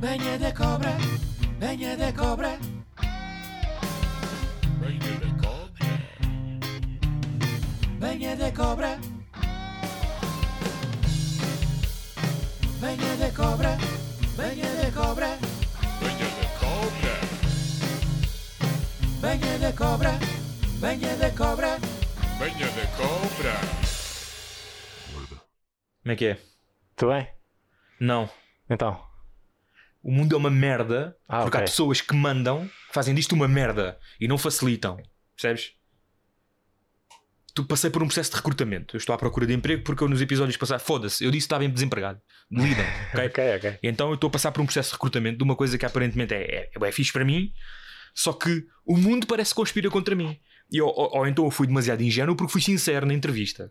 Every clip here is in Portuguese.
Venha da cobra, venha da cobra. Venha da cobra. Venha da cobra. Venha da cobra, venha da cobra. Venha da cobra. Venha da cobra, venha da cobra. Venha da cobra. Como é que é? Tudo bem? Não. Então. O mundo é uma merda Ah, porque há ok. pessoas que mandam, que fazem disto uma merda e não facilitam. Percebes? Tu passei por um processo de recrutamento. Eu estou à procura de emprego porque eu nos episódios passados, foda-se, eu disse que estava em desempregado. Lidem, ok? Ok, ok. Então eu estou a passar por um processo de recrutamento de uma coisa que aparentemente é, é, é fixe para mim, só que o mundo parece que conspira contra mim. E, ou, ou- ou então eu fui demasiado ingênuo porque fui sincero na entrevista.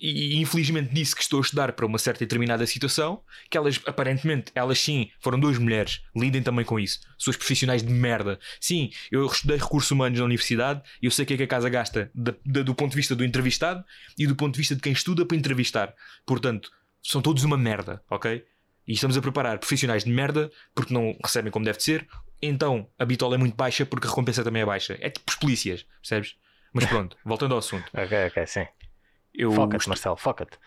E, infelizmente disse que estou a estudar para uma certa determinada situação, que elas aparentemente, elas sim, foram duas mulheres, lidem também com isso. Suas profissionais de merda. Sim, eu estudei recursos humanos na universidade eu sei o que é que a casa gasta do ponto de vista do entrevistado e do ponto de vista de quem estuda para entrevistar. Portanto, são todos uma merda, ok? E estamos a preparar profissionais de merda porque não recebem como deve de ser. Então a bitola é muito baixa porque a recompensa também é baixa. É tipo os polícias, percebes? Mas pronto, voltando ao assunto. Ok, ok, sim. Eu Foca-te, Marcelo, foca-te.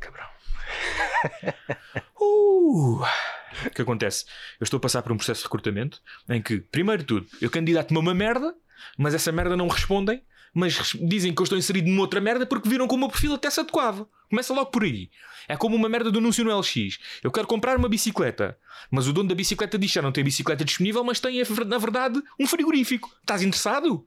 Cabrão. Uh! O que acontece? Eu estou a passar por um processo de recrutamento em que, primeiro de tudo, eu candidato-me a uma merda, mas essa merda não me respondem, mas dizem que eu estou inserido numa outra merda porque viram que o meu perfil até se adequava. Começa logo por aí. É como uma merda do anúncio no LX. Eu quero comprar uma bicicleta, mas o dono da bicicleta diz que já não tem bicicleta disponível, mas tem, na verdade, um frigorífico. Estás interessado?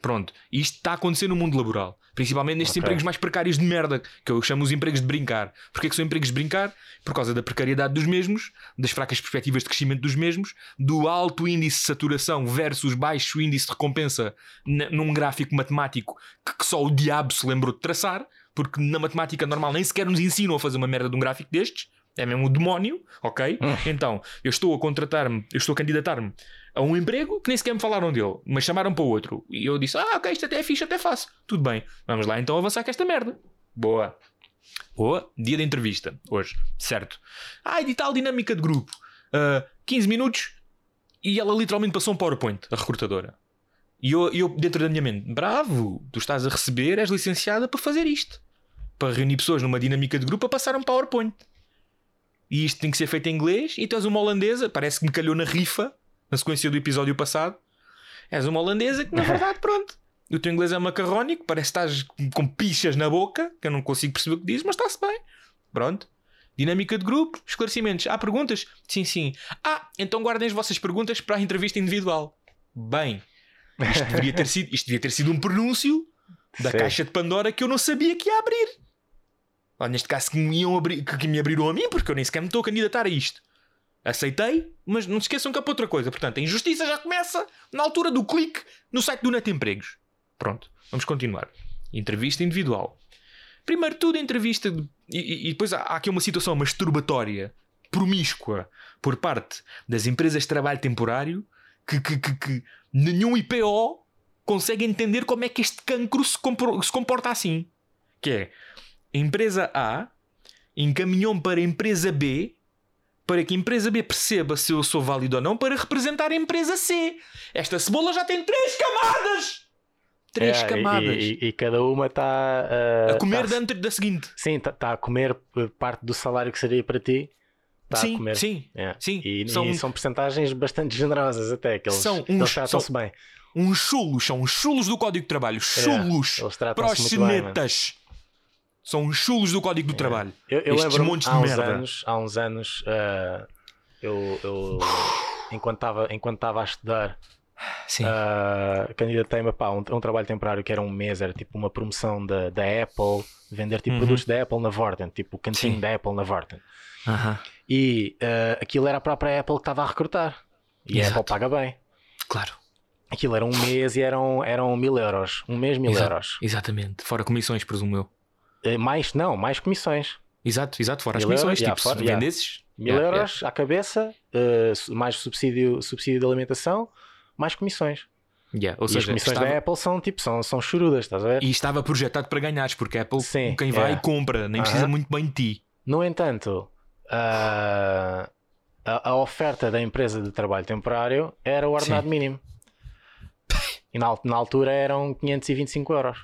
Pronto, e isto está a acontecer no mundo laboral, principalmente nestes Ok. empregos mais precários de merda, que eu chamo os empregos de brincar. Porquê que são empregos de brincar? Por causa da precariedade dos mesmos, das fracas perspectivas de crescimento dos mesmos, do alto índice de saturação versus baixo índice de recompensa num gráfico matemático que, que só o diabo se lembrou de traçar, porque na matemática normal nem sequer nos ensinam a fazer uma merda de um gráfico destes. É mesmo o demónio, ok? Então, eu estou a contratar-me, eu estou a candidatar-me a um emprego que nem sequer me falaram dele, mas chamaram para outro. E eu disse: Ah, ok, isto até é fixe, até faço. Tudo bem, vamos lá então avançar com esta merda. Boa. Boa, dia da entrevista, hoje, certo. Ah, e tal dinâmica de grupo. Ah, 15 minutos e ela literalmente passou um PowerPoint, a recrutadora. E eu, eu, dentro da minha mente, bravo, tu estás a receber, és licenciada para fazer isto. Para reunir pessoas numa dinâmica de grupo a passar um PowerPoint. E isto tem que ser feito em inglês. E tu és uma holandesa, parece que me calhou na rifa, na sequência do episódio passado. És uma holandesa que, na verdade, pronto. O teu inglês é macarrónico, parece que estás com- pichas na boca, que eu não consigo perceber o que dizes, mas está-se bem. Pronto. Dinâmica de grupo, esclarecimentos. Há perguntas? Sim, sim. Ah, então guardem as vossas perguntas para a entrevista individual. Bem, isto deveria ter sido, isto devia ter sido um pronúncio da Sim. caixa de Pandora que eu não sabia que ia abrir. Ou neste caso que me, iam abrir, que me abriram a mim, porque eu nem sequer me estou a candidatar a isto. Aceitei, mas não se esqueçam que é para outra coisa. Portanto, a injustiça já começa na altura do clique no site do Net Empregos. Pronto, vamos continuar. Entrevista individual. Primeiro tudo, entrevista. de- e, e- depois há, há aqui uma situação masturbatória, promíscua, por parte das empresas de trabalho temporário que, que, que, que nenhum IPO consegue entender como é que este cancro se, compor- se comporta assim. Que é empresa A encaminhou-me para a empresa B para que a empresa B perceba se eu sou válido ou não para representar a empresa C. Esta cebola já tem três camadas! Três É, camadas. E, e- e cada uma está a comer dentro da seguinte. Sim, está a comer eh, parte do salário que seria para ti. Tá a sim, comer. sim. É. Sim, E, são- e são porcentagens bastante generosas até, que eles, São uns- tratam-se bem. Uns chulos, são os chulos do Código de Trabalho. Chulos É, bem, mano. proxenetas. São os chulos do Código do Trabalho. Eu, eu Estes lembro montes de há uns merda. anos, há uns anos, eh, eu, eu enquanto estava enquanto estava a estudar, uh, candidatei-me pá, a um, a um trabalho temporário que era um mês, era tipo uma promoção da, da Apple, vender tipo Uhum. produtos da Apple na Vorten, tipo o cantinho Sim. da Apple na Vorten. Aham. E uh, aquilo era a própria Apple que estava a recrutar. E a Exato. Apple paga bem. Claro. Aquilo era um mês e eram, eram mil euros. Um mês, mil Exa- euros. Exatamente. Fora comissões, presumo eu. Eh, Mais, não, mais comissões. Exato, exato. Fora as Mil euros, comissões. yeah, tipo, fora- se yeah. vendesses. Mil yeah, euros à cabeça, su- mais subsídio, subsídio de alimentação, mais comissões. yeah. Yeah. Ou e as seja, comissões estava, da Apple são tipo, são, são chorudas, estás a ver? e estava projetado para ganhares, porque a Apple, Sim, quem vai, é. compra, nem precisa Aham. muito bem de ti. No entanto, ah, a, a oferta da empresa de trabalho temporário era o ordenado Sim. mínimo. E na, na altura eram 525 euros.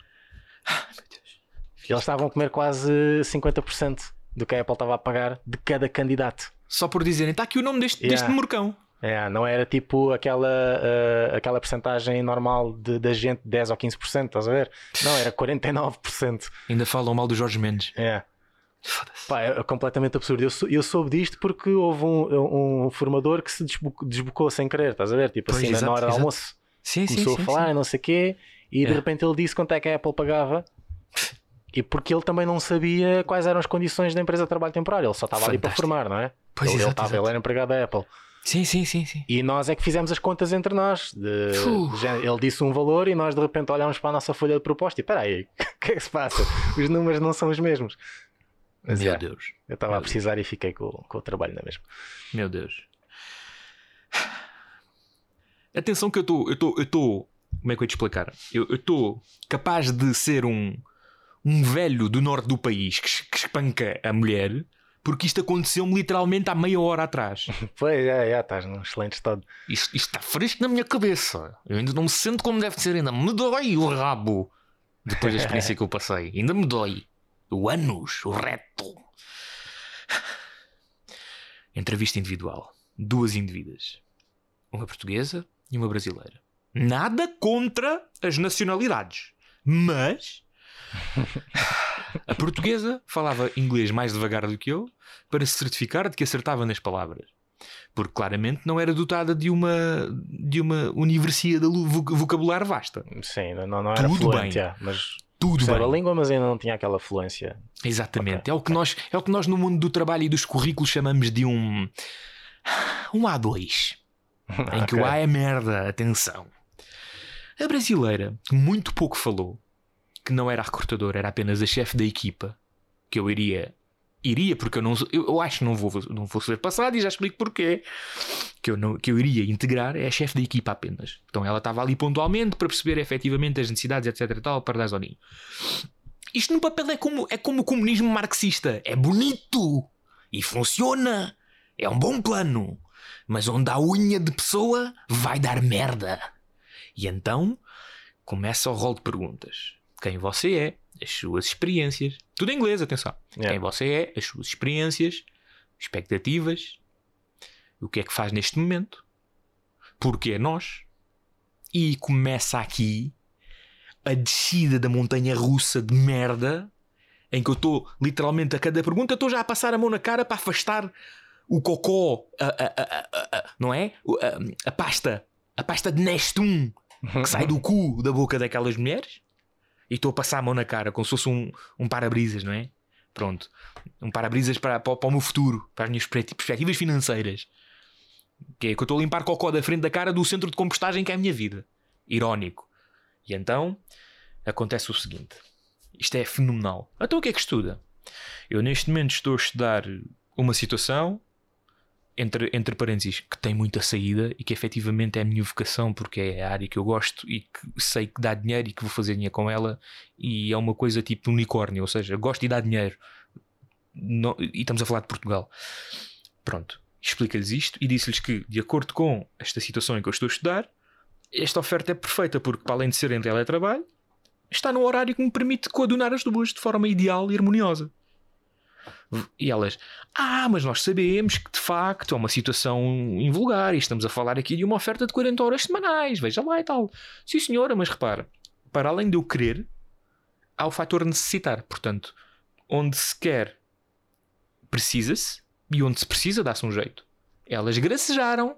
E eles estavam a comer quase 50% do que a Apple estava a pagar de cada candidato. Só por dizerem, está aqui o nome deste, Yeah. deste morcão. É, não era tipo aquela, ah, aquela percentagem normal de, da gente, 10 ou 15%, estás a ver? Não, era 49%. Ainda falam mal do Jorge Mendes. É. Pá, é completamente absurdo. Eu, sou- eu soube disto porque houve um, um formador que se desbo- desbocou sem querer, estás a ver? Tipo Pois, assim, exato, na hora do almoço. Sim, sim, Começou sim. a falar, sim. não sei o quê, e de repente ele disse quanto é que a Apple pagava. E porque ele também não sabia quais eram as condições da empresa de trabalho temporário, ele só estava ali para formar, não é? Pois, ele, ele, exato, estava, exato. ele era empregado da Apple. Sim, sim, sim, sim. E nós é que fizemos as contas entre nós. de- de ele disse um valor e nós de repente olhámos para a nossa folha de proposta e espera aí, o que é que se passa? Os números não são os mesmos. Mas Meu é, Deus. eu estava a precisar e fiquei com, com o trabalho na mesma. Meu Deus. Atenção que eu estou. Eu estou. Eu estou. Como é que eu ia te explicar? Eu estou capaz de ser um, um velho do norte do país que, que espanca a mulher porque isto aconteceu-me literalmente há meia hora atrás. Pois, é, é, estás num excelente estado. Isto, isto está fresco na minha cabeça. Eu ainda não me sinto como deve ser, ainda me dói o rabo. Depois da experiência que eu passei, ainda me dói. O ânus, o reto. Entrevista individual. Duas indivíduas. Uma portuguesa e uma brasileira. Nada contra as nacionalidades. Mas. A portuguesa falava inglês mais devagar do que eu para se certificar de que acertava nas palavras porque claramente não era dotada de uma de uma universidade de vo- vocabulário vasta. Sim, não, não era Tudo fluente, bem. mas Tudo percebe a bem. língua, mas ainda não tinha aquela fluência. Exatamente. Ok, É o que nós é o que nós no mundo do trabalho e dos currículos chamamos de um um A2, em que o Ok. A é merda, atenção. A brasileira, muito pouco falou, que não era a recrutadora, era apenas a chefe da equipa, que eu iria iria porque eu não eu, acho que não vou não vou ser passado e já explico porquê. Que eu não que eu iria integrar é a chefe da equipa apenas. Então ela estava ali pontualmente para perceber efetivamente as necessidades etc tal para dar zoninho. Isto no papel é como é como o comunismo marxista. É bonito e funciona. É um bom plano. Mas onde há unha de pessoa vai dar merda. E então começa o rol de perguntas quem você é as suas experiências tudo em inglês atenção Yeah. quem você é, as suas experiências, expectativas, o que é que faz neste momento, porque é nós. E começa aqui a descida da montanha russa de merda, em que eu estou literalmente a cada pergunta, estou já a passar a mão na cara para afastar o cocó, a, a- a- não é? A, a pasta, a pasta de Nestum que sai do cu da boca daquelas mulheres e estou a passar a mão na cara como se fosse um, um para-brisas, não é? Pronto. Um para-brisas para, para, para o meu futuro, para as minhas perspe- perspectivas financeiras. Que é que eu estou a limpar cocó da frente da cara do centro de compostagem que é a minha vida. Irónico. E então acontece o seguinte: isto é fenomenal. Então o que é que estuda? Eu neste momento estou a estudar uma situação entre, entre parênteses, que tem muita saída e que efetivamente é a minha vocação porque é a área que eu gosto e que sei que dá dinheiro e que vou fazer dinheiro com ela e é uma coisa tipo unicórnio, ou seja, gosto e dá dinheiro. Não- e estamos a falar de Portugal. Pronto, explica-lhes isto e disse-lhes que, de acordo com esta situação em que eu estou a estudar, esta oferta é perfeita porque, para além de ser em teletrabalho, está no horário que me permite coadunar as duas de forma ideal e harmoniosa. E elas, ah, mas nós sabemos que de facto é uma situação invulgar e estamos a falar aqui de uma oferta de 40 horas semanais, veja lá e tal. Sim, senhora, mas repara, para além de eu querer, há o fator necessitar. Portanto, onde se quer, precisa-se e onde se precisa, dá-se um jeito. Elas gracejaram,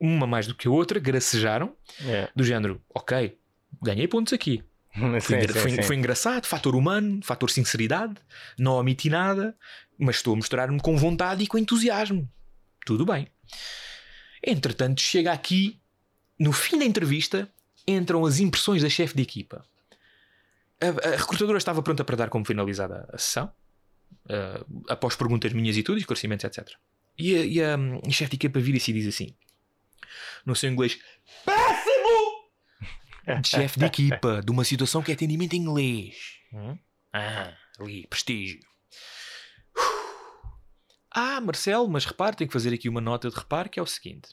uma mais do que a outra, gracejaram, É. do género, ok, ganhei pontos aqui. Foi, Sim, engra- sim, foi- sim. foi engraçado, fator humano, fator sinceridade, não omiti nada, mas estou a mostrar-me com vontade e com entusiasmo. Tudo bem. Entretanto, chega aqui, no fim da entrevista, entram as impressões da chefe de equipa. A, a recrutadora estava pronta para dar como finalizada a sessão, ah, após perguntas minhas e tudo, esclarecimentos, etc. E a, e a, hum, a chefe de equipa vira-se e diz assim, no seu inglês, de chefe de equipa de uma situação que é atendimento em inglês. Hum? Ah, ali, prestígio. Ah, Marcelo, mas repare, tenho que fazer aqui uma nota de reparo que é o seguinte.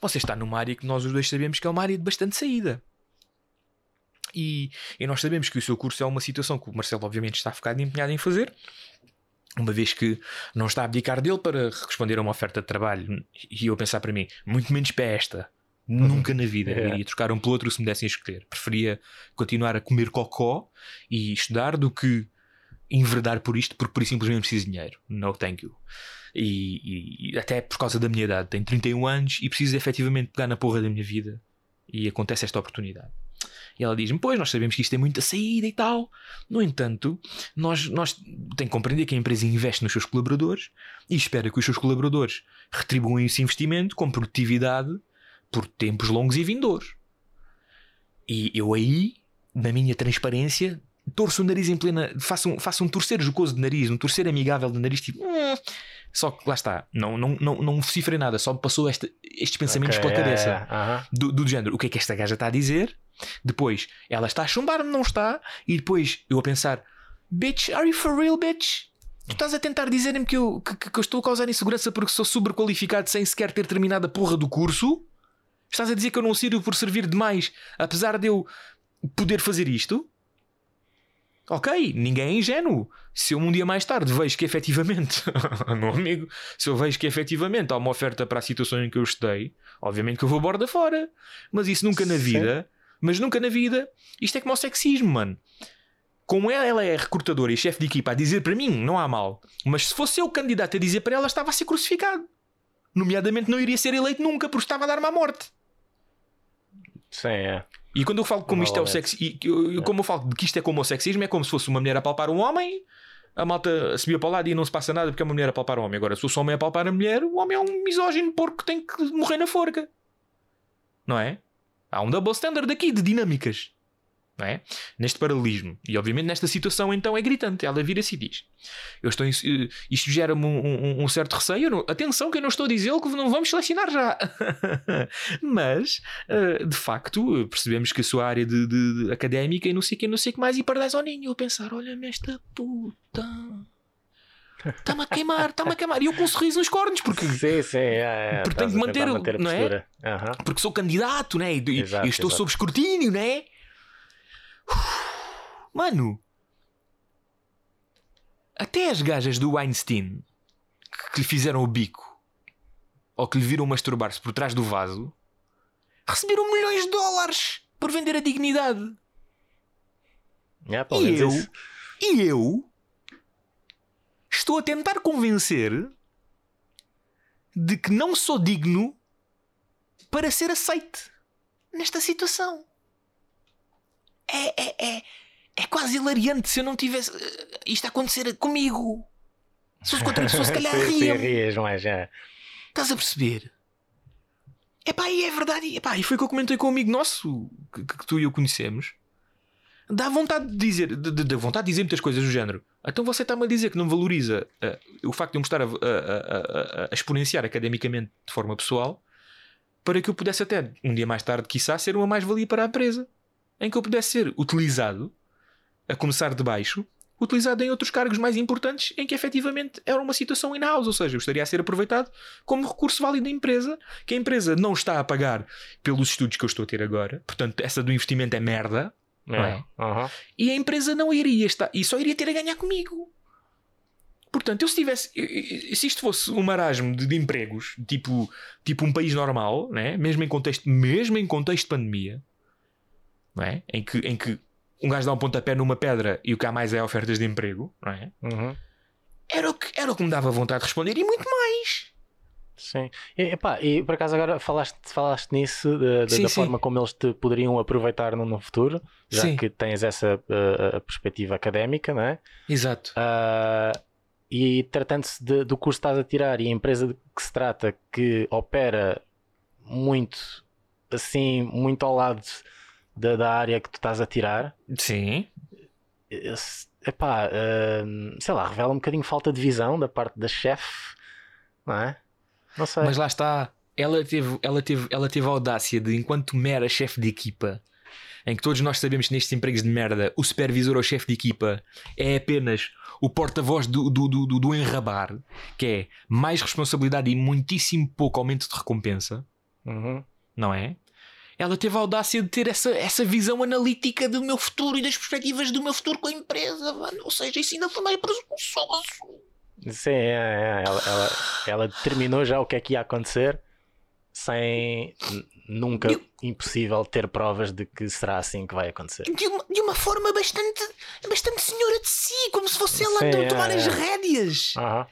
Você está numa área que nós os dois sabemos que é uma área de bastante saída. E, e nós sabemos que o seu curso é uma situação que o Marcelo, obviamente, está focado e empenhado em fazer, uma vez que não está a abdicar dele para responder a uma oferta de trabalho. E eu pensar para mim, muito menos para esta. Nunca na vida É. iria trocar um pelo outro se me dessem a escolher. Preferia continuar a comer cocó e estudar do que enverdar por isto porque por simplesmente preciso de dinheiro. No thank you. E, e- e até por causa da minha idade, tenho 31 anos e preciso efetivamente pegar na porra da minha vida. E acontece esta oportunidade. E ela diz-me: Pois, nós sabemos que isto tem muita saída e tal. No entanto, nós, nós tem que compreender que a empresa investe nos seus colaboradores e espera que os seus colaboradores retribuam esse investimento com produtividade por tempos longos e vindouros. E eu aí, na minha transparência, torço o nariz em plena. Faço um, faço um torcer jocoso de nariz, um torcer amigável de nariz, tipo. "Hum". Só que lá está, não, não, não, não cifrei nada, só me passou esta- estes pensamentos Ok, pela é, cabeça é, aham. do, do género, o que é que esta gaja está a dizer? Depois, ela está a chumbar-me, não está? E depois, eu a pensar, bitch, are you for real, bitch? Tu estás a tentar dizer-me que eu, que, que eu estou a causar insegurança porque sou sobrequalificado sem sequer ter terminado a porra do curso? Estás a dizer que eu não sirvo por servir demais, apesar de eu poder fazer isto? Ok, ninguém é ingênuo. Se eu um dia mais tarde vejo que efetivamente, meu amigo, se eu vejo que efetivamente há uma oferta para a situação em que eu estudei, obviamente que eu vou borda fora. Mas isso nunca na Sim. vida, mas nunca na vida, isto é como o sexismo, mano. Como ela é recrutadora e chefe de equipa a dizer para mim, não há mal. Mas se fosse eu o candidato a dizer para ela, estava a ser crucificado. Nomeadamente, não iria ser eleito nunca porque estava a dar-me à morte. Sim, é. E quando eu falo como isto é o eu- eu- como eu falo de que isto é como o sexismo, é como se fosse uma mulher a palpar um homem, a malta subia para o lado e não se passa nada porque é uma mulher a palpar um homem. Agora, se fosse um homem a palpar a mulher, o homem é um misógino porco que tem que morrer na forca. Não é? Há um double standard aqui de dinâmicas. É? Neste paralelismo. E obviamente nesta situação então é gritante. Ela vira-se e diz: Eu estou em- eh, Isto gera-me um, um- um certo receio. Não- Atenção, que eu não estou a dizer que não vamos selecionar já. Mas Uh, de facto, percebemos que a sua área de, de- de académica e não sei o que, não sei o que mais, e pardais ao ninho. Eu pensar: olha-me esta puta, está-me a queimar, está-me a queimar. E eu com um sorriso nos cornos, porque, Sim, sim, é, é. Porque que a manter manter a não é? postura. Aham. porque sou candidato, né? E, e- Exato, e estou exato. sob escrutínio, né? Mano, até as gajas do Weinstein que, lhe fizeram o bico ou que lhe viram masturbar-se por trás do vaso receberam milhões de dólares por vender a dignidade. É, E eu, isso. e eu estou a tentar convencer de que não sou digno para ser aceite nesta situação. É, é, é, é quase hilariante se eu não tivesse eh, isto a acontecer comigo. Se fosse com outra pessoa, se calhar Sim, sim, ria. rias, mas é. Estás a perceber? Epá, e é verdade. Epá, e foi o que eu comentei com um amigo nosso que, que tu e eu conhecemos. Dá vontade de dizer, de vontade de dizer muitas coisas do género. Então você está-me a dizer que não valoriza eh, o facto de eu me estar a, a- a- a- a exponenciar academicamente de forma pessoal para que eu pudesse até, um dia mais tarde, quiçá, ser uma mais-valia para a empresa. Em que eu pudesse ser utilizado, a começar de baixo, utilizado em outros cargos mais importantes em que efetivamente era uma situação in-house, ou seja, eu estaria a ser aproveitado como recurso válido da empresa, que a empresa não está a pagar pelos estudos que eu estou a ter agora, portanto, essa do investimento é merda, não é? É. Aham. E a empresa não iria estar, e só iria ter a ganhar comigo. Portanto, eu se tivesse, se isto fosse um marasmo de, de empregos, tipo, tipo um país normal, né? mesmo, em contexto, mesmo em contexto de pandemia, não é? em, que, em que um gajo dá um pontapé numa pedra e o que há mais é ofertas de emprego, não é? Uhum. Era o, que, era o que me dava vontade de responder e muito mais. Sim. E, epá, e por acaso agora falaste, falaste nisso da, da- Sim, da sim. forma como eles te poderiam aproveitar no, no futuro, já Sim. que tens essa uh, perspectiva académica, não é? Exato. Ah, e tratando-se de- do curso que estás a tirar e a empresa de que se trata que opera muito assim, muito ao lado da, da área que tu estás a tirar, Sim. esse- epá, ah, sei lá, revela um bocadinho falta de visão da parte da chefe, não é? Não sei. Mas lá está, ela teve, ela, teve, ela teve a audácia de, enquanto mera chefe de equipa, em que todos nós sabemos que nestes empregos de merda o supervisor ou chefe de equipa é apenas o porta-voz do, do, do, do- do enrabar, que é mais responsabilidade e muitíssimo pouco aumento de recompensa, Uhum. não é? Ela teve a audácia de ter essa, essa visão analítica do meu futuro e das perspectivas do meu futuro com a empresa, mano. Ou seja, isso ainda foi mais presunçoso. Sim, é, é, ela, ela, ela determinou já o que é que ia acontecer sem nunca Eu- impossível ter provas de que será assim que vai acontecer. De uma, de uma forma bastante, bastante senhora de si, como se fosse ela Sim, a é, tomar as é. rédeas. Aham.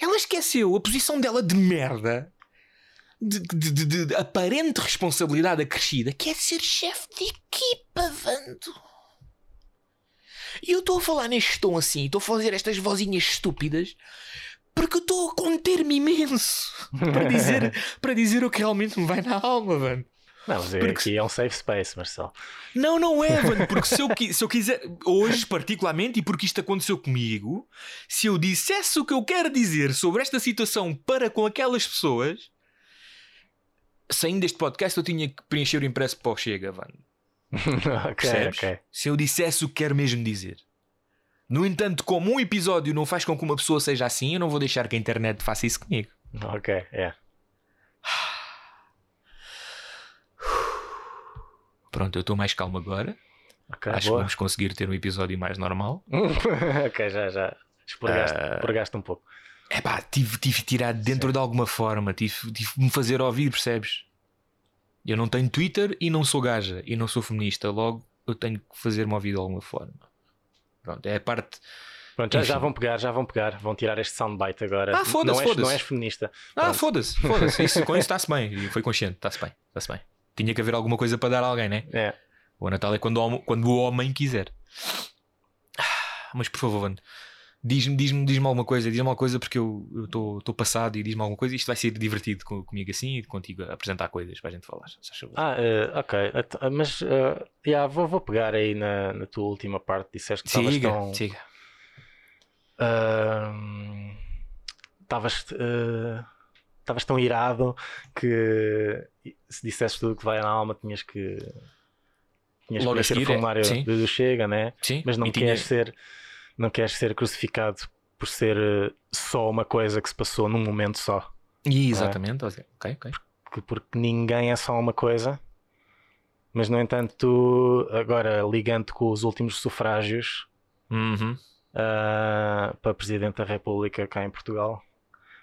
Ela esqueceu a posição dela de merda, de, de- de- aparente responsabilidade acrescida, que é ser chefe de equipa, Vando. E eu estou a falar neste tom assim, estou a fazer estas vozinhas estúpidas, porque eu estou a conter-me imenso para dizer, para dizer o que realmente me vai na alma, Vando. Não, mas é- Porque- aqui é um safe space, Marcelo. Não, não é, Vando, porque se eu, se eu quiser, hoje particularmente, e porque isto aconteceu comigo, se eu dissesse o que eu quero dizer sobre esta situação para com aquelas pessoas, saindo deste podcast eu tinha que preencher o impresso para o Chega, Vando. ok, Percebes? ok. Se eu dissesse o que quero mesmo dizer. No entanto, como um episódio não faz com que uma pessoa seja assim, eu não vou deixar que a internet faça isso comigo. Ok, é. Pronto, eu estou mais calmo agora. Ok, Acho que boa. vamos conseguir ter um episódio mais normal. ok, já, já. Expurgaste, expurgaste um pouco. É pá, tive, tive de tirar de dentro de alguma forma, tive, tive de me fazer ouvir, percebes? Eu não tenho Twitter e não sou gaja e não sou feminista, logo eu tenho que fazer-me ouvir de alguma forma. Pronto, é a parte. Pronto, já, já vão pegar, já vão pegar. Vão tirar este soundbite agora. Ah, foda-se, não és, foda-se. Não és feminista. Ah, foda-se, foda-se. Isso, com isso está-se bem. E foi consciente, está-se bem, está-se bem. Tinha que haver alguma coisa para dar a alguém, né? É. O Natal é quando o, quando o homem quiser. Ah, Mas por favor, Vando, diz-me diz-me diz-me alguma coisa, diz-me alguma coisa porque eu estou passado e diz-me alguma coisa. Isto vai ser divertido com- comigo assim e contigo a apresentar coisas para a gente falar. Ah, eh, ok. Ah, Mas eh, yeah, vou, vou pegar aí na, na tua última parte. Disseste que estavas tão. siga. Estavas estavas tão irado que se disseste tudo que vai na alma tinhas que tinhas que Logo o seguir, é, formulário do, do Chega, né? Sim, Mas não e tinha- queres ser não queres ser crucificado por ser eh, só uma coisa que se passou num momento só. E exatamente, ok, ok. que- porque ninguém é só uma coisa. Mas no entanto, tu, agora ligando com os últimos sufrágios Uhum, ah, para Presidente da República cá em Portugal,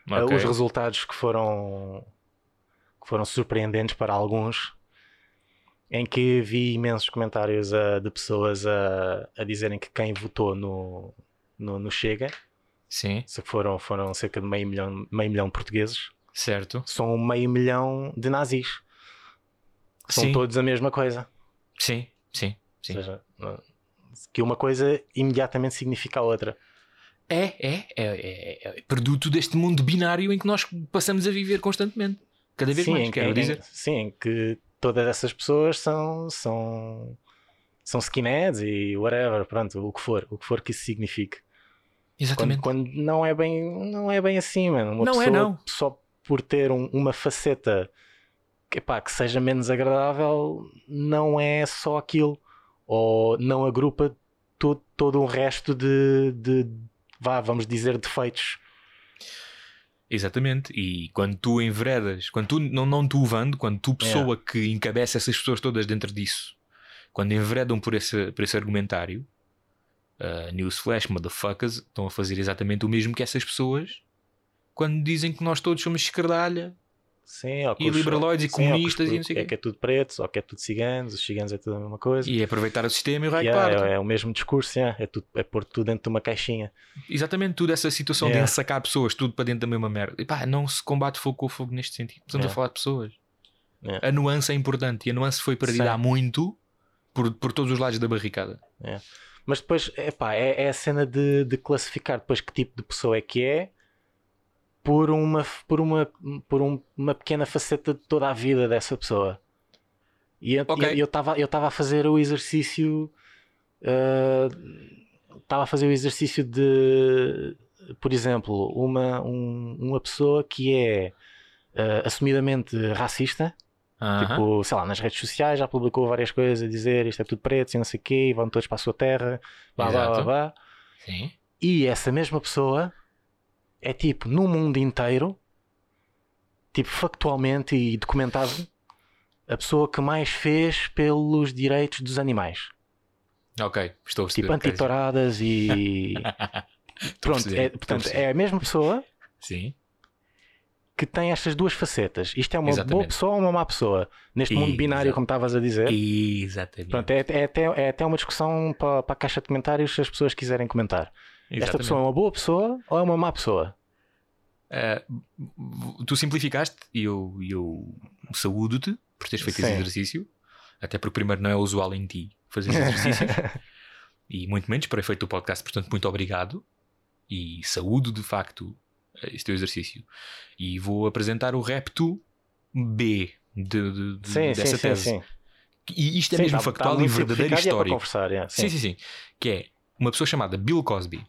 ah, ok. os resultados que foram que foram surpreendentes para alguns, em que vi imensos comentários ah, de pessoas a, a dizerem que quem votou no, no, no Chega, Sim, se foram, foram cerca de meio milhão, meio milhão de portugueses, certo. são meio milhão de nazis. Que são Sim. todos a mesma coisa. Sim, sim, sim. Ou seja, que uma coisa imediatamente significa a outra. É, é, é, é, é produto deste mundo binário em que nós passamos a viver constantemente. Cada vez mais, em, quero em- dizer. sim, em que todas essas pessoas são, são, são skinheads e whatever, pronto, o que for, o que for que isso signifique. Quando, Exatamente. quando não é bem, não é bem assim, mano. Uma Não é, pessoa não. só por ter um- uma faceta que, epá, que seja menos agradável, não é só aquilo. Ou não agrupa to- todo um resto de, de, vá, vamos dizer, defeitos. Exatamente. E quando tu enveredas, quando tu, não, não tu vando, quando tu, pessoa que encabeça essas pessoas todas dentro disso, quando enveredam por esse, por esse argumentário, uh, newsflash, motherfuckers, estão a fazer exatamente o mesmo que essas pessoas quando dizem que nós todos somos escardalha Sim, ou e liberaloides e sim, comunistas e não sei o É que é tudo pretos, ou que é tudo ciganos, os ciganos é tudo a mesma coisa. E aproveitar o sistema e o raio Yeah, parte. é, é o mesmo discurso, yeah, é, tudo, é pôr tudo dentro de uma caixinha. Exatamente tudo essa situação Yeah. de ensacar pessoas, tudo para dentro da mesma merda. E pá, não se combate fogo com fogo neste sentido. Estamos a falar de pessoas. A nuance é importante e a nuance foi perdida Sim. há muito por, por todos os lados da barricada. Mas depois, epá, é, é a cena de, de classificar depois que tipo de pessoa é que é por uma, por uma, por um- uma pequena faceta de toda a vida dessa pessoa. E eu Ok. eu- eu estava eu estava a fazer o exercício. ah, Estava a fazer o exercício de, por exemplo, uma, um- uma pessoa que é ah, assumidamente racista. Tipo, sei lá, nas redes sociais já publicou várias coisas a dizer isto é tudo preto e não sei o quê, e vão todos para a sua terra, blá blá blá blá. Sim. E essa mesma pessoa é tipo, no mundo inteiro, tipo, factualmente e documentado, a pessoa que mais fez pelos direitos dos animais. Ok, estou a perceber. Tipo, antitoradas e. Pronto, é, portanto, é a mesma pessoa Sim. que tem estas duas facetas. Isto é uma boa Exatamente. pessoa ou uma má pessoa? Neste mundo Exato. binário, como estavas a dizer. Exatamente. Pronto, é, é até, é até uma discussão para, para a caixa de comentários se as pessoas quiserem comentar. Esta Exatamente. pessoa é uma boa pessoa ou é uma má pessoa? V- tu simplificaste e eu, eu saúdo-te por teres feito esse Sim. exercício, até porque primeiro não é usual em ti fazer esse exercício e muito menos para efeito do podcast, portanto, muito obrigado e saúdo de facto este teu exercício. E vou apresentar o repto B de, de- de- sim, sim, dessa sim, tese. sim. E isto é mesmo tá- tá factual e simplificado e é histórico. conversar, yeah, sim, sim. sim, sim. Que é uma pessoa chamada Bill Cosby.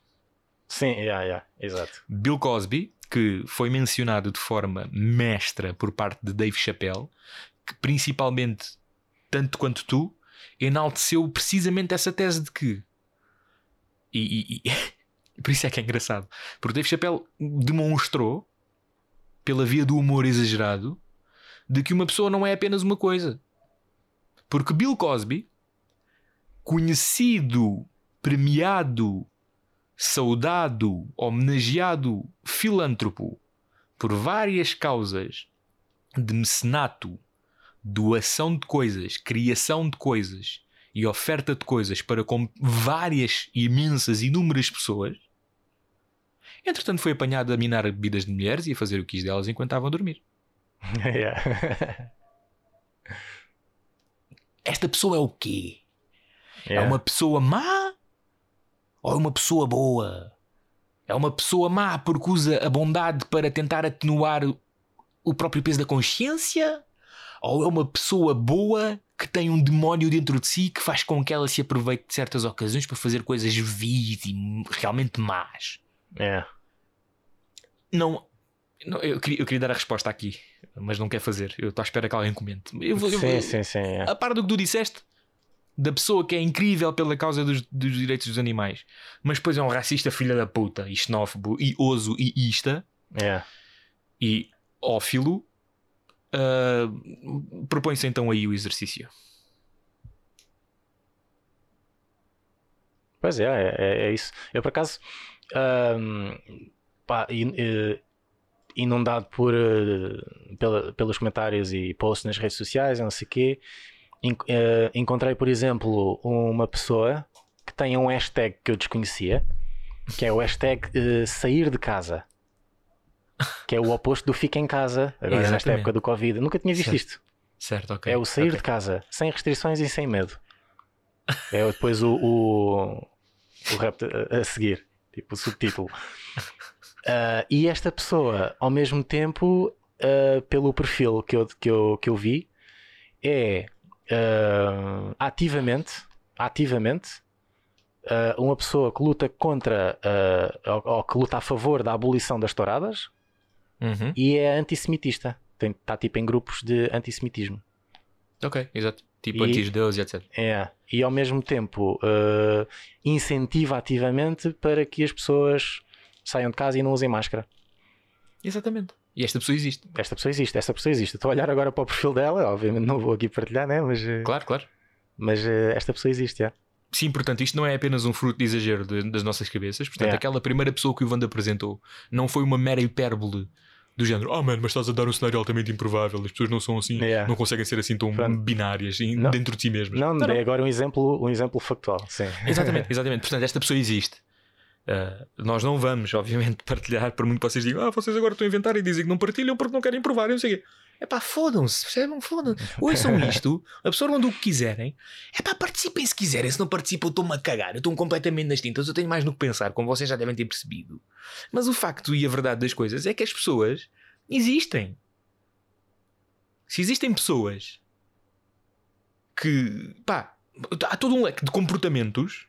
Sim, yeah, yeah, exato. Bill Cosby, que foi mencionado de forma mestra por parte de Dave Chappelle, que principalmente, tanto quanto tu, enalteceu precisamente essa tese de que. E, e- e- por isso é que é engraçado. Porque Dave Chappelle demonstrou, pela via do humor exagerado, de que uma pessoa não é apenas uma coisa. Porque Bill Cosby, conhecido, premiado, saudado, homenageado filântropo por várias causas de mecenato, doação de coisas, criação de coisas e oferta de coisas para com várias, imensas, inúmeras pessoas. Entretanto, foi apanhado a minar bebidas de mulheres e a fazer o que quis delas enquanto estavam a dormir. Yeah. Esta pessoa é o quê? É Yeah. uma pessoa má ou é uma pessoa boa? É uma pessoa má porque usa a bondade para tentar atenuar o- próprio peso da consciência? Ou é uma pessoa boa que tem um demónio dentro de si que faz com que ela se aproveite de certas ocasiões para fazer coisas vis e realmente más? Yeah. Não. não, eu, queria, eu queria dar a resposta aqui, mas não quer fazer. Eu estou à espera que alguém comente. Eu vou- eu Sim, sim, sim. yeah. a par do que tu disseste, da pessoa que é incrível pela causa dos, dos direitos dos animais, mas depois é um racista filha da puta, e xenófobo, e oso, e ista, Yeah. e ófilo, ah, propõe-se então aí o exercício. Pois é, é, é- é isso. Eu por acaso, ahm, pá, in- inundado por, eh, pela- pelos comentários e posts nas redes sociais, não sei o quê, encontrei, por exemplo, uma pessoa que tem um hashtag que eu desconhecia, que é o hashtag eh, sair de casa. Que é o oposto do fica em casa, agora nesta época do Covid. Nunca tinha visto Certo. isto. Certo, ok. É o sair Ok. de casa, sem restrições e sem medo. É depois o, o, o rap a, a seguir, tipo o subtítulo. Ah, e esta pessoa, ao mesmo tempo, ah, pelo perfil que eu, que eu, que eu vi, é ah, ativamente, ativamente ah, uma pessoa que luta contra ah, ou, ou que luta a favor da abolição das touradas Uhum. e é antissemitista. Está tipo em grupos de antissemitismo. Ok, exato. Tipo anti-judeus e etc. É, e ao mesmo tempo eh, incentiva ativamente para que as pessoas saiam de casa e não usem máscara. Exatamente. E esta pessoa existe. Esta pessoa existe, esta pessoa existe. Estou a olhar agora para o perfil dela, obviamente não vou aqui partilhar, né? mas, eh, Claro, claro. mas eh, esta pessoa existe. já. Sim, portanto, isto não é apenas um fruto de exagero de- das nossas cabeças. Portanto, É. aquela primeira pessoa que o Wanda apresentou não foi uma mera hipérbole do género, ah, mano, mas estás a dar um cenário altamente improvável, as pessoas não são assim, É. não conseguem ser assim tão Pronto. binárias Não. dentro de si mesmas. Não, Não, dei não. agora um exemplo, um exemplo factual. Sim. Exatamente, exatamente. Portanto, esta pessoa existe. Ah, nós não vamos, obviamente, partilhar, por muito que vocês digam, ah, vocês agora estão a inventar e dizem que não partilham porque não querem provar, e não sei o quê. É pá, fodam-se, percebem? Fodam-se. Ouçam isto, absorvam do que quiserem. É pá, participem se quiserem. Se não participam, eu estou-me a cagar. Eu estou completamente nas tintas. Eu tenho mais no que pensar, como vocês já devem ter percebido. Mas o facto e a verdade das coisas é que as pessoas existem. Se existem pessoas que, pá, há todo um leque de comportamentos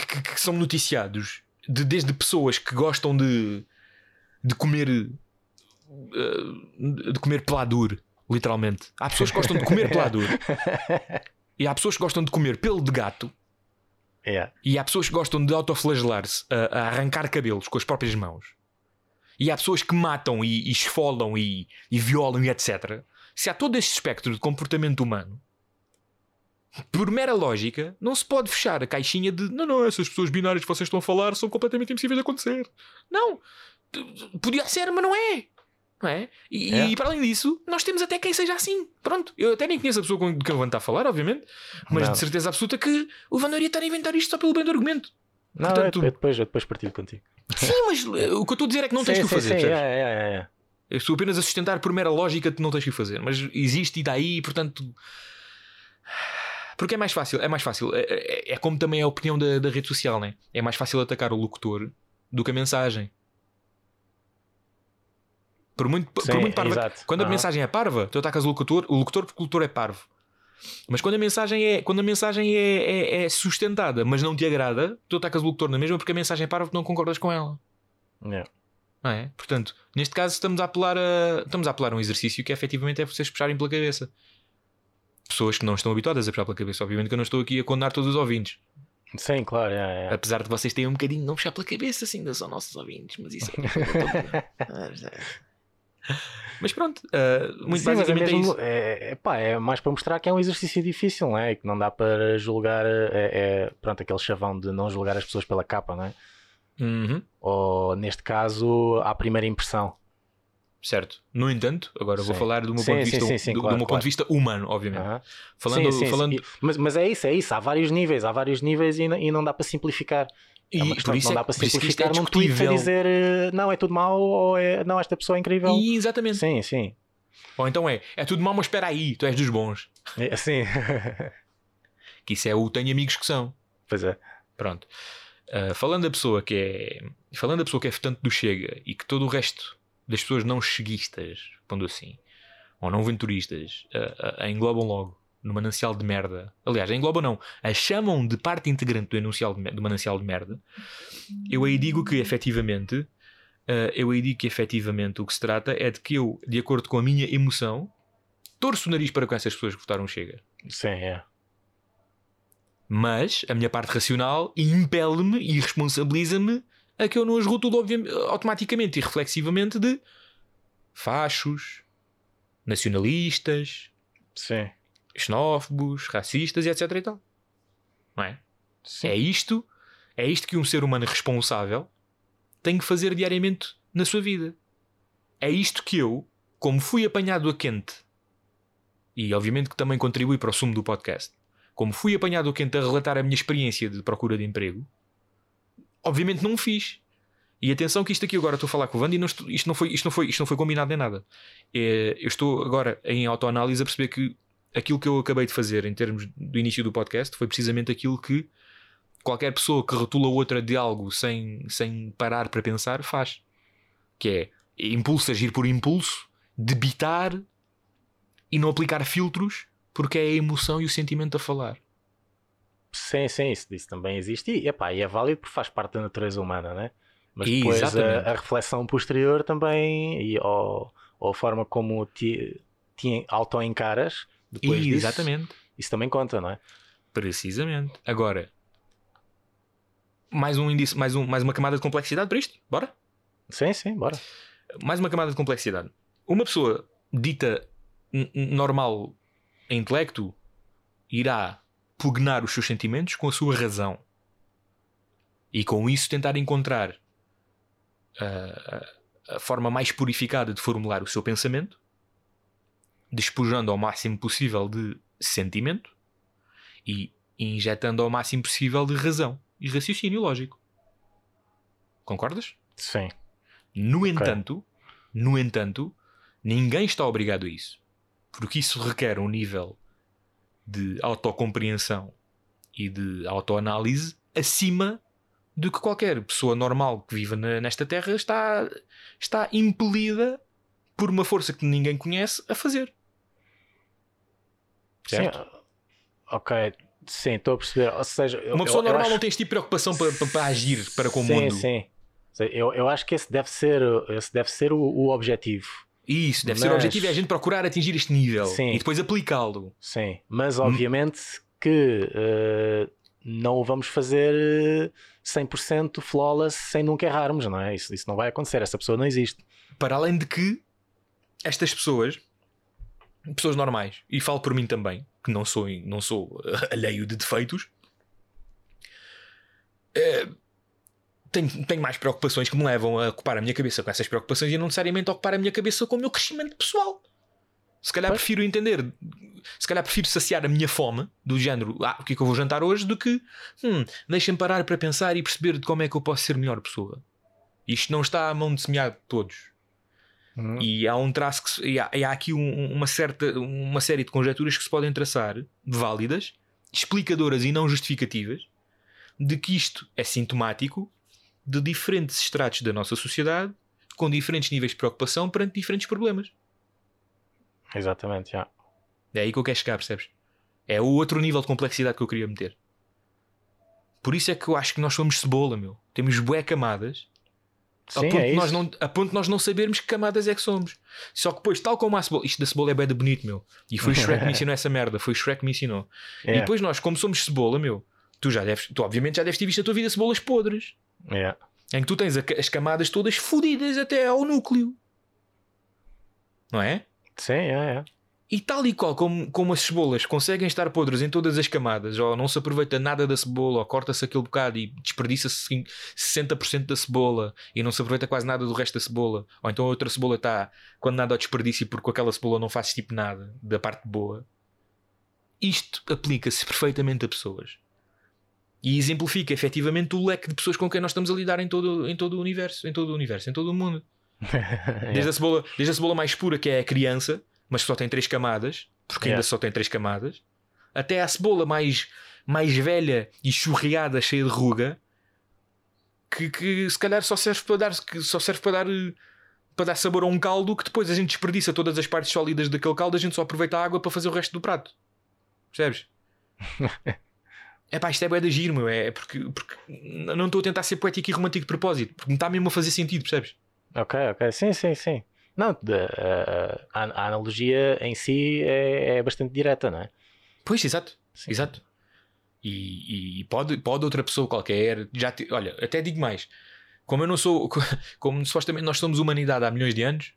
que, que- que são noticiados de- desde pessoas que gostam de, de comer eh, de comer peladur Literalmente. Há pessoas que gostam de comer pela dura. E há pessoas que gostam de comer pelo de gato. Yeah. E há pessoas que gostam de autoflagelar-se a, a arrancar cabelos com as próprias mãos. E há pessoas que matam e, e esfolam e, e violam e etc. Se há todo este espectro de comportamento humano, por mera lógica, não se pode fechar a caixinha de não, não, essas pessoas binárias que vocês estão a falar são completamente impossíveis de acontecer. Não. Podia ser, mas não é. Não é? E, É. e para além disso, nós temos até quem seja assim. Pronto. Eu até nem conheço a pessoa com de quem o Van está a falar, obviamente. Mas Não. de certeza absoluta que o Van iria estar a inventar isto só pelo bem do argumento. Não, Portanto- eu, eu depois, eu depois partilho contigo. Sim, mas eh, o que eu estou a dizer é que não tens sim, que o fazer. sim, é, é, é, é. Eu estou apenas a sustentar por mera lógica que não tens que o fazer. Mas existe e daí, portanto. Porque é mais fácil. É mais fácil. É, é- é como também é a opinião da, da rede social, né? É mais fácil atacar o locutor do que a mensagem. Por muito, por Sim, muito parva. exato. Quando a Aham. mensagem é parva, tu atacas o locutor, o locutor porque o locutor é parvo. Mas quando a mensagem é, quando a mensagem é, é- é sustentada, mas não te agrada, tu atacas o locutor na mesma porque a mensagem é parva porque não concordas com ela. Yeah. Não é? Portanto, neste caso estamos a apelar a, estamos a apelar a um exercício que efetivamente é vocês puxarem pela cabeça. Pessoas que não estão habituadas a puxar pela cabeça. Obviamente que eu não estou aqui a condenar todos os ouvintes. Sim, claro. É, é. Apesar de vocês terem um bocadinho de não puxar pela cabeça, assim, ainda são nossos ouvintes. Mas isso é. mas pronto, ah, muito Sim, é, basicamente é, mesmo, isso. é, é, pá, é mais para mostrar que é um exercício difícil, não é? E que não dá para julgar, é, é, pronto, aquele chavão de não julgar as pessoas pela capa, não é? Uhum, Ou neste caso, à primeira impressão. Certo. No entanto, agora vou Sim. falar do meu, Sim, ponto, de vista, sim, do, do claro, meu ponto claro. de vista humano, obviamente. Falando, Sim, sim, falando. E- Mas, mas é isso, é isso. Há vários níveis, há vários níveis e, não- e não dá para simplificar. e é questão por isso não é, dá para isto é simplificar num tweet a dizer eh, não, é tudo mau ou é, não, esta pessoa é incrível. E, exatamente. Sim, sim. Ou então é, é tudo mal, mas espera aí, tu és dos bons. É, Sim. Que isso é o tenho amigos que são. pois é. Pronto. Uh, falando da pessoa que é. Falando da pessoa que é votante do Chega e que todo o resto das pessoas não cheguistas, pondo assim, ou não venturistas, a, a- a englobam logo no manancial de merda. Aliás, englobam não, a chamam de parte integrante do, enuncial de, do manancial de merda. Eu aí digo que efetivamente. uh, eu aí digo que efetivamente o que se trata é de que eu, de acordo com a minha emoção, torço o nariz para com essas pessoas que votaram Chega. Sim, é. Mas a minha parte racional impele-me e responsabiliza-me a que eu não as rotulo automaticamente e reflexivamente de fachos, nacionalistas, Sim. xenófobos, racistas e etc. E tal. Não é? Sim. É isto, é isto que um ser humano responsável tem que fazer diariamente na sua vida. É isto que eu, como fui apanhado a quente, e obviamente que também contribui para o sumo do podcast, como fui apanhado a quente a relatar a minha experiência de procura de emprego, obviamente não o fiz. E atenção que isto aqui agora estou a falar com o Wanda e não estou- isto, não foi, isto, não foi, isto não foi combinado nem nada. É, eu estou agora em autoanálise a perceber que aquilo que eu acabei de fazer em termos do início do podcast foi precisamente aquilo que qualquer pessoa que rotula outra de algo sem, sem parar para pensar faz. Que é impulso agir por impulso, debitar e não aplicar filtros porque é a emoção e o sentimento a falar. Sim, sim, isso, isso também existe. E, epá, e é válido porque faz parte da natureza humana, né? Mas depois a, Exatamente. a reflexão posterior também, e, ou, ou a forma como te, te auto-encaras depois E, disso, exatamente. isso também conta, não é? Precisamente. Agora, mais um indício, mais, um, mais uma camada de complexidade para isto? Bora? Sim, sim, bora. mais uma camada de complexidade. Uma pessoa dita normal em intelecto irá pugnar os seus sentimentos com a sua razão e com isso tentar encontrar ah, a, a forma mais purificada de formular o seu pensamento, despojando ao máximo possível de sentimento e injetando ao máximo possível de razão e raciocínio lógico. Concordas? Sim. No entanto, no entanto, ninguém está obrigado a isso. Porque isso requer um nível de autocompreensão e de autoanálise acima do que qualquer pessoa normal que viva nesta terra está, está impelida por uma força que ninguém conhece a fazer. Certo? Sim, ok. Sim, estou a perceber. Ou seja, eu- Uma pessoa eu- eu normal acho- não tem este tipo de preocupação para, para- para agir para com o sim, mundo. Sim, Eu, eu acho que esse deve ser, esse deve ser o, o objetivo. Isso, deve ser o Mas- objetivo, é a gente procurar atingir este nível Sim. e depois aplicá-lo. Sim, Hum. mas obviamente que eh, não o vamos fazer eh, 100% flawless sem nunca errarmos, não é? Isso, isso não vai acontecer, essa pessoa não existe. Para além de que estas pessoas, pessoas normais, e falo por mim também, que não sou, não sou eh, alheio de defeitos, eh, tenho, tenho mais preocupações que me levam a ocupar a minha cabeça com essas preocupações e não necessariamente ocupar a minha cabeça com o meu crescimento pessoal. Se calhar prefiro entender, se calhar prefiro saciar a minha fome do género, ah, o que é que eu vou jantar hoje, do que hum, deixem-me parar para pensar e perceber de como é que eu posso ser melhor pessoa. Isto não está à mão de semear de todos. Hum, E há um traço que se- e há, e há aqui um- uma certa uma série de conjecturas que se podem traçar válidas, explicadoras e não justificativas, de que isto é sintomático de diferentes estratos da nossa sociedade com diferentes níveis de preocupação perante diferentes problemas. Exatamente, já. É aí que eu quero chegar, percebes? É o outro nível de complexidade que eu queria meter. Por isso é que eu acho que nós somos cebola, meu. Temos bué camadas a, Sim, ponto é de nós não, a ponto de nós não sabermos que camadas é que somos. Só que depois, tal como a cebola, isto da cebola é bem de bonito, meu. E foi o Shrek que me ensinou essa merda. Foi o Shrek que me ensinou. E É, depois nós, como somos cebola, meu, tu já deves, tu obviamente já deves ter visto a tua vida cebolas podres. É. Em que tu tens as camadas todas fodidas até ao núcleo. Não é? Sim, é, é. E tal e qual como, como as cebolas conseguem estar podres em todas as camadas, ou não se aproveita nada da cebola, ou corta-se aquele bocado e desperdiça-se cin- 60% da cebola e não se aproveita quase nada do resto da cebola, ou então a outra cebola está condenada ao desperdício porque com aquela cebola não faz tipo nada da parte boa. Isto aplica-se perfeitamente a pessoas e exemplifica efetivamente o leque de pessoas com quem nós estamos a lidar em todo, em todo o universo, em todo o universo, em todo o mundo. Desde, a cebola, desde a cebola mais pura, que é a criança, mas que só tem três camadas, porque ainda Yeah. só tem três camadas, até à cebola mais, mais velha e churriada, cheia de ruga, que, que se calhar só serve para dar, que só serve para dar, eh, para dar sabor a um caldo que depois a gente desperdiça todas as partes sólidas daquele caldo, a gente só aproveita a água para fazer o resto do prato. Percebes? É pá, isto é bué de giro, meu. É porque, porque não estou a tentar ser poético e romântico de propósito, porque me está mesmo a fazer sentido, percebes? Ok, ok. Sim, sim, sim. Não, de- a, a- a analogia em si é, é bastante direta, não é? Pois, exato. Sim. Exato. E, e pode, pode outra pessoa qualquer. Já te- olha, até digo mais. Como eu não sou. Como supostamente nós somos humanidade há milhões de anos,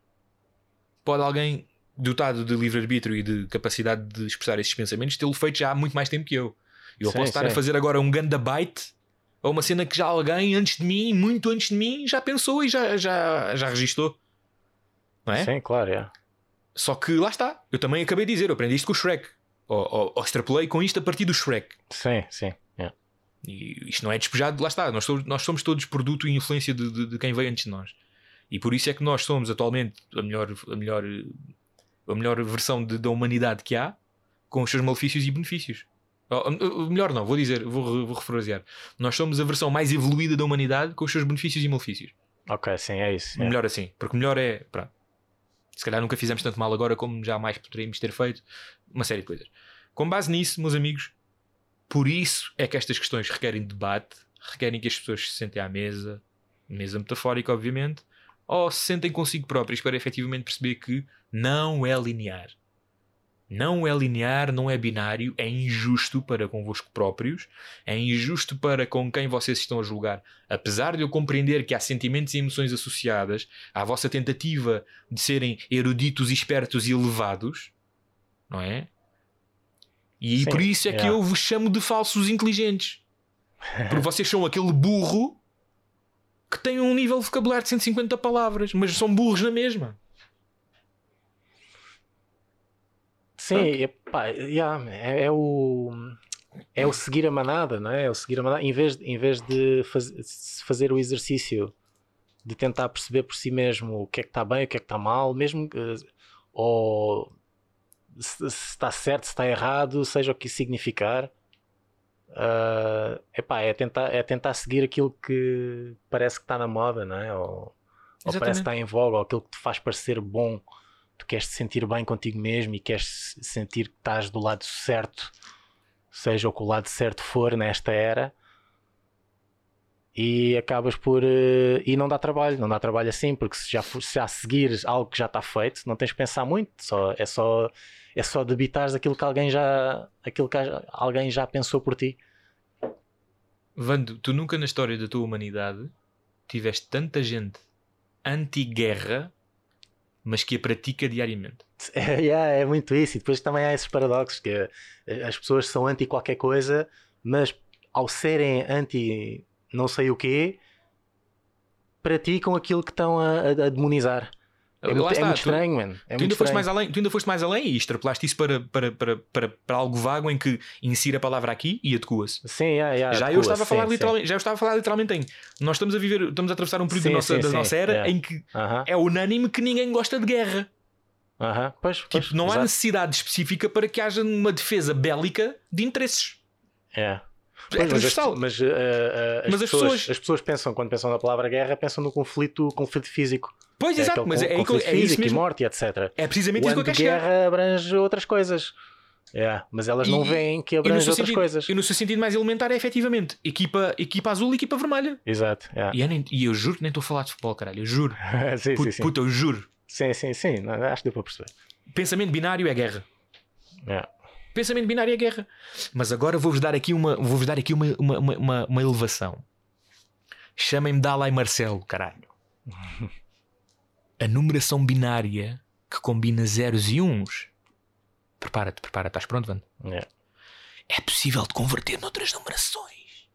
pode alguém dotado de livre-arbítrio e de capacidade de expressar esses pensamentos tê-lo feito já há muito mais tempo que eu. Eu posso estar a fazer agora um ganda byte ou uma cena que já alguém antes de mim, muito antes de mim, já pensou e já, já, já registou. Não é? Sim, claro, é. Só que lá está. Eu também acabei de dizer, eu aprendi isto com o Shrek. Ou, ou, ou extrapolei com isto a partir do Shrek. Sim, sim. é. E isto não é despejado, lá está. Nós, somos- nós somos todos produto e influência de, de- de quem veio antes de nós. E por isso é que nós somos atualmente a melhor, a melhor, a melhor versão de- da humanidade que há, com os seus malefícios e benefícios. Ou, melhor, não, vou dizer, vou, vou refrasear. Nós somos a versão mais evoluída da humanidade com os seus benefícios e malefícios. Ok, sim, é isso. é. Melhor assim, porque melhor é. Pronto. Se calhar nunca fizemos tanto mal agora como jamais poderíamos ter feito. Uma série de coisas. Com base nisso, meus amigos, por isso é que estas questões requerem debate, requerem que as pessoas se sentem à mesa, mesa metafórica, obviamente, ou se sentem consigo próprios para efetivamente perceber que não é linear. Não é linear, não é binário, é injusto para convosco próprios, é injusto para com quem vocês estão a julgar. Apesar de eu compreender que há sentimentos e emoções associadas à vossa tentativa de serem eruditos, espertos e elevados, não é? E Sim, por isso é que yeah. eu vos chamo de falsos inteligentes. Porque vocês são aquele burro que tem um nível de vocabulário de 150 palavras, mas são burros na mesma. Sim, epá, yeah, é, é o é o seguir a manada, não é? É o seguir a manada. Em vez, em vez de faz- fazer o exercício de tentar perceber por si mesmo o que é que está bem, o que é que está mal, mesmo ou se, está certo, se está errado, seja o que isso significar. ah, epá, é, tentar, é tentar seguir aquilo que parece que está na moda, não é? Ou, ou parece que está em voga, ou aquilo que te faz parecer bom tu queres te sentir bem contigo mesmo e queres se- sentir que estás do lado certo, seja o que o lado certo for nesta era, e acabas por. eh, e não dá trabalho, não dá trabalho assim, porque se já, se já seguires algo que já está feito, não tens que pensar muito, só, é só. É só debitares aquilo que alguém já. aquilo que alguém já pensou por ti. Vando, tu nunca na história da tua humanidade tiveste tanta gente anti-guerra, mas que a pratica diariamente. É, yeah, é muito isso. E depois também há esses paradoxos que eh, as pessoas são anti qualquer coisa, mas ao serem anti não sei o quê, praticam aquilo que estão a, a- a demonizar. É, muito, é está, muito tu- estranho, mano. É tu, muito ainda foste mais além, tu ainda foste mais além e extrapolaste isso para, para, para, para, para algo vago em que insira a palavra aqui e adequa-se. Sim, yeah, yeah, já eu estava a falar sim, literalmente, já eu estava a falar literalmente em nós estamos a viver, estamos a atravessar um período Sim, da nossa, sim, da sim, nossa era yeah. em que sim. Aham, é unânime que ninguém gosta de guerra. aham. Pois, pois, Tipo, não há exato. necessidade específica para que haja uma defesa bélica de interesses. É. É Pois, mas as- transversal. Mas, uh, uh, as, Mas as pessoas, pessoas- as pessoas pensam, quando pensam na palavra guerra, pensam no conflito, conflito físico. Pois, É exato, mas é, con- é, conflito é isso físico e morte, etc. É precisamente O isso que eu quero chegar. guerra abrange outras coisas. É, mas elas não E- veem que abrange outras sentido, coisas. e no seu sentido mais elementar é efetivamente equipa, equipa azul e equipa vermelha. Exato. é. E eu, nem- e eu juro que nem estou a falar de futebol, caralho. Eu juro. sim, Puto, sim, sim. puto, eu juro. sim, sim, sim. Acho que deu para perceber. Pensamento binário é guerra. É. Pensamento binário é guerra. Mas agora vou-vos dar aqui uma, vou-vos dar aqui uma, uma, uma, uma- elevação. Chamem-me Dalai Marcelo, caralho. A numeração binária que combina zeros e uns. Prepara-te, prepara-te. Estás pronto, Vando? É. É possível de converter noutras numerações.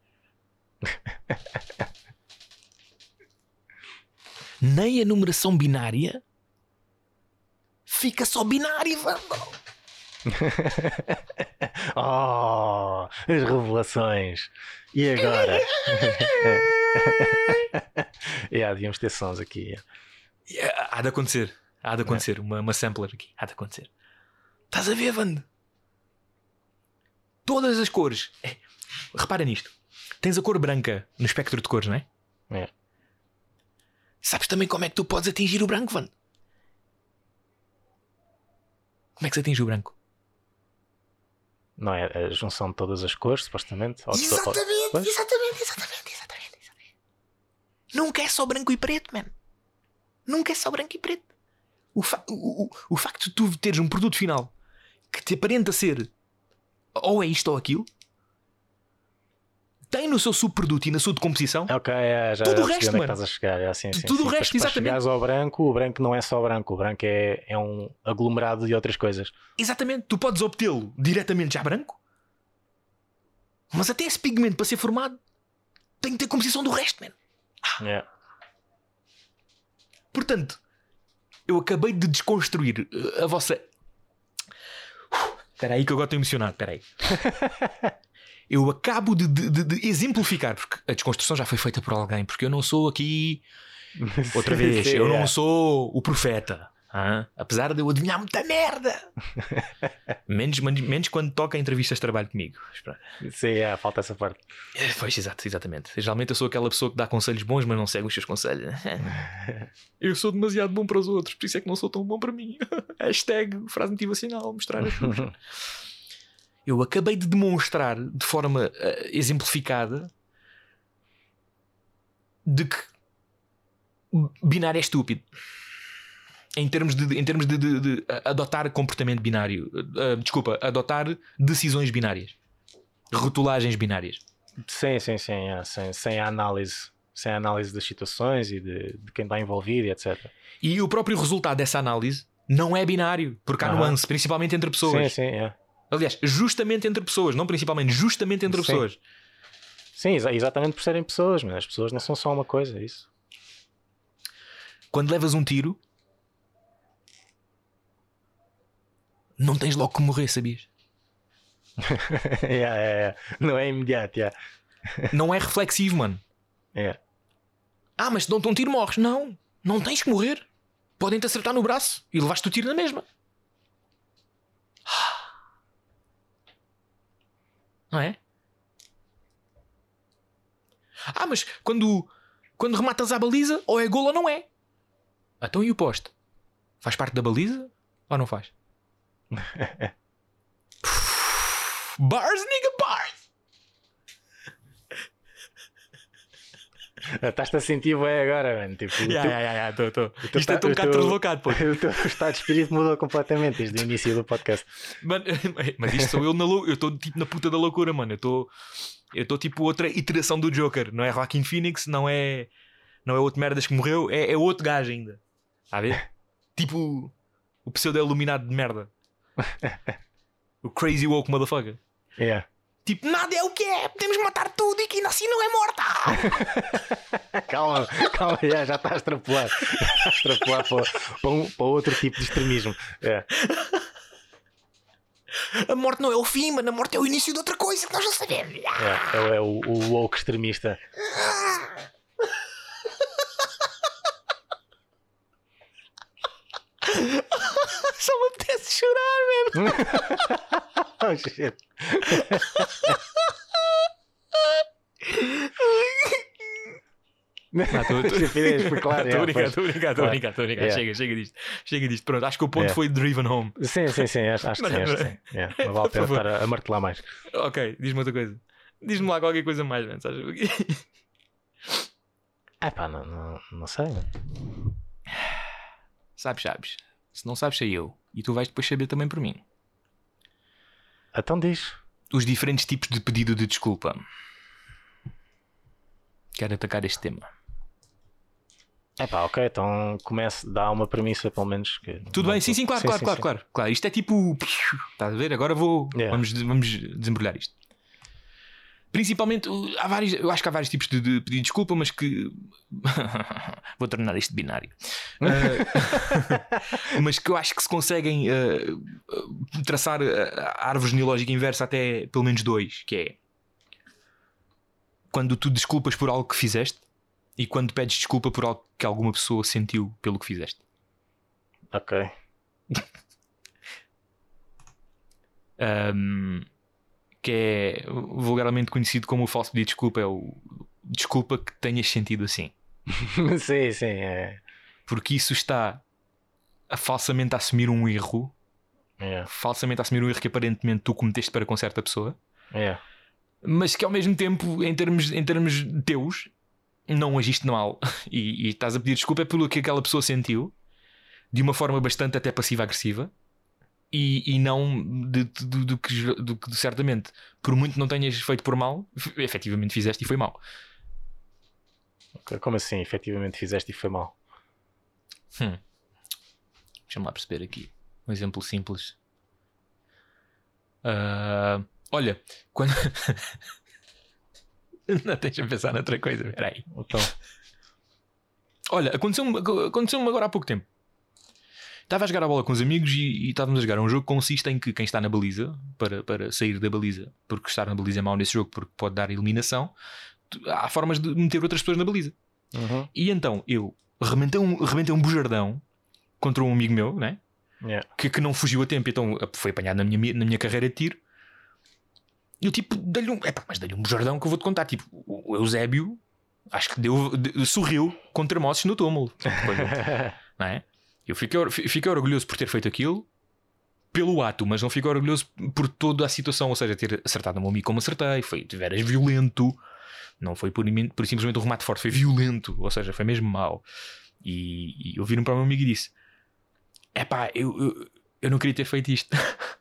Nem a numeração binária fica só binária, Vando. Oh, as revelações. E agora? yeah, devíamos ter sons aqui. Yeah, Há de acontecer. Há de acontecer. Uma, uma sampler aqui. Há de acontecer. Estás a ver, Vando? Todas as cores. É, repara nisto. Tens a cor branca no espectro de cores, não é? É. Sabes também como é que tu podes atingir o branco, Vando? Como é que se atinge o branco? Não é a junção de todas as cores, supostamente? Ou- Exatamente, exatamente, exatamente, exatamente, exatamente. Nunca é só branco e preto, man. Nunca é só branco e preto. O, fa- o, o, o facto de tu teres um produto final que te aparenta ser ou é isto ou aquilo, tem no seu subproduto e na sua decomposição Ok, é, já Tudo o resto, é mano. estás a chegar. É assim, sim, tudo sim. o resto, para exatamente. chegares ao branco, o branco não é só branco. O branco é, é um aglomerado de outras coisas. Exatamente, tu podes obtê-lo diretamente já branco, mas até esse pigmento para ser formado tem que ter composição do resto, man. É. Portanto, eu acabei de desconstruir uh, a vossa. Espera aí que eu agora estou emocionado, espera aí. Eu acabo de, de- de- exemplificar, porque a desconstrução já foi feita por alguém, porque eu não sou aqui, outra vez, eu é. não sou o profeta. hã? Apesar de eu adivinhar muita merda. menos, menos, menos quando toca entrevistas de trabalho comigo. Sim, é, falta essa parte. É, Pois, exato, exatamente. Geralmente eu sou aquela pessoa que dá conselhos bons, mas não segue os seus conselhos. eu sou demasiado bom para os outros, por isso é que não sou tão bom para mim. Hashtag frase motivacional, mostrar as coisas. Eu acabei de demonstrar de forma eh, exemplificada de que binário é estúpido. Em termos de, em termos de, de- de adotar comportamento binário, eh, desculpa, adotar decisões binárias, rotulagens binárias. Sim, sim, sim. é, sem, sem a análise. Sem a análise das situações e de, de quem está envolvido e etc. E o próprio resultado dessa análise não é binário, porque há Aham. nuance, principalmente entre pessoas. Sim, sim, é. Aliás, justamente entre pessoas, não principalmente, justamente entre Sim. pessoas. Sim, exa- exatamente por serem pessoas, mas as pessoas não são só uma coisa, é isso. Quando levas um tiro, não tens logo que morrer, sabias? Yeah, é, é. Não é imediato, yeah. Não é reflexivo, mano. É. Ah, mas se dão-te um tiro, morres. Não, não tens que morrer. Podem-te acertar no braço e levaste o tiro na mesma. Não é? Ah, mas quando, quando rematas à baliza, ou é gol ou não é. Então e o poste? Faz parte da baliza ou não faz? bars, nigga, bars! Estás-te a sentir bem agora, mano. Tipo, teu- ya, ya, ya, tô, tô. teu Isto é tão um bocado deslocado, pô. o teu estado de espírito mudou completamente desde o início do podcast. Mano, mas isto sou eu na lou... Eu estou tipo na puta da loucura, mano. Eu estou. Eu estou tipo outra iteração do Joker. Não é Joaquin Phoenix, não é. Não é outro merdas que morreu, é, é outro gajo ainda. Está a ver? tipo. O pseudo-iluminado de merda. O crazy woke motherfucker. Yeah. Tipo, nada é o que é, podemos matar tudo e que ainda assim não é morta. Calma, calma, já, já está a extrapolar. Já está a extrapolar para, para, um- para outro tipo de extremismo. É. A morte não é o fim, mano. A morte é o início de outra coisa que nós não sabemos. É, é, é o, o woke extremista. Só me apetece chorar, mesmo. Oh, shit. Estou estou estou a brincar. Yeah. Chega, chega disto. Chega disto. Pronto, acho que o ponto Yeah. foi driven home. Sim, sim, sim, acho, acho que sim. Acho que sim. É, não vale a pena estar a, a martelar mais. Ok, diz-me outra coisa. Diz-me lá qualquer coisa mais, mano. Sabes? É pá, não, não, não sei. mano. sabes, sabes. Se não sabes, sei eu. E tu vais depois saber também por mim. Então diz. Os diferentes tipos de pedido de desculpa. Quero atacar este tema. É pá, ok, então comece, dá uma premissa pelo menos. Que Tudo bem? Sim, sim, claro, claro, claro, claro, claro. Isto é tipo. Estás a ver? Agora vou. Yeah. Vamos, vamos desembrulhar isto. Principalmente, há vários, eu acho que há vários tipos de, de pedir desculpa, mas que. vou tornar isto binário. Uh, mas que eu acho que se conseguem uh, traçar a árvore genealógica inversa até pelo menos dois, que é quando tu desculpas por algo que fizeste e quando pedes desculpa por algo que alguma pessoa sentiu pelo que fizeste. Ok. Um, que é vulgarmente conhecido como o falso pedido de desculpa, é o desculpa que tenhas sentido assim. sim, sim. É. Porque isso está a falsamente assumir um erro, É. falsamente assumir um erro que aparentemente tu cometeste para com certa pessoa, É. mas que ao mesmo tempo, em termos, em termos teus, não agiste mal e, e estás a pedir desculpa pelo que aquela pessoa sentiu de uma forma bastante até passiva-agressiva e, e não de, de- do, que, do que certamente, por muito não tenhas feito por mal, efetivamente fizeste e foi mal. Como assim? Efetivamente fizeste e foi mal. Hum. Deixa-me lá perceber aqui. Um exemplo simples. Ah, olha, quando. não, deixa-me pensar noutra coisa. Espera aí. Então, Olha, aconteceu-me aconteceu agora há pouco tempo. Estava a jogar a bola com os amigos e, e estávamos a jogar um jogo que consiste em que quem está na baliza, para, para sair da baliza, porque estar na baliza é mau nesse jogo, porque pode dar eliminação, há formas de meter outras pessoas na baliza. uhum. E então eu rebentei um, rebentei um bujardão contra um amigo meu, né? yeah. que, que não fugiu a tempo, então foi apanhado na minha, mi- na minha carreira de tiro. E eu tipo, dei-lhe um, epá, mas dei-lhe um bujardão que eu vou-te contar. Tipo, o Eusébio, acho que deu, de- sorriu com termossos no túmulo. Depois, não é? Eu fiquei, fiquei orgulhoso por ter feito aquilo pelo ato, mas não fiquei orgulhoso por toda a situação, ou seja, ter acertado no meu amigo como acertei, foi, tu eras violento, não foi por, por simplesmente um remate forte, foi violento, ou seja, foi mesmo mau. E, e eu viro para o meu amigo e disse: Epá, eu, eu, eu não queria ter feito isto.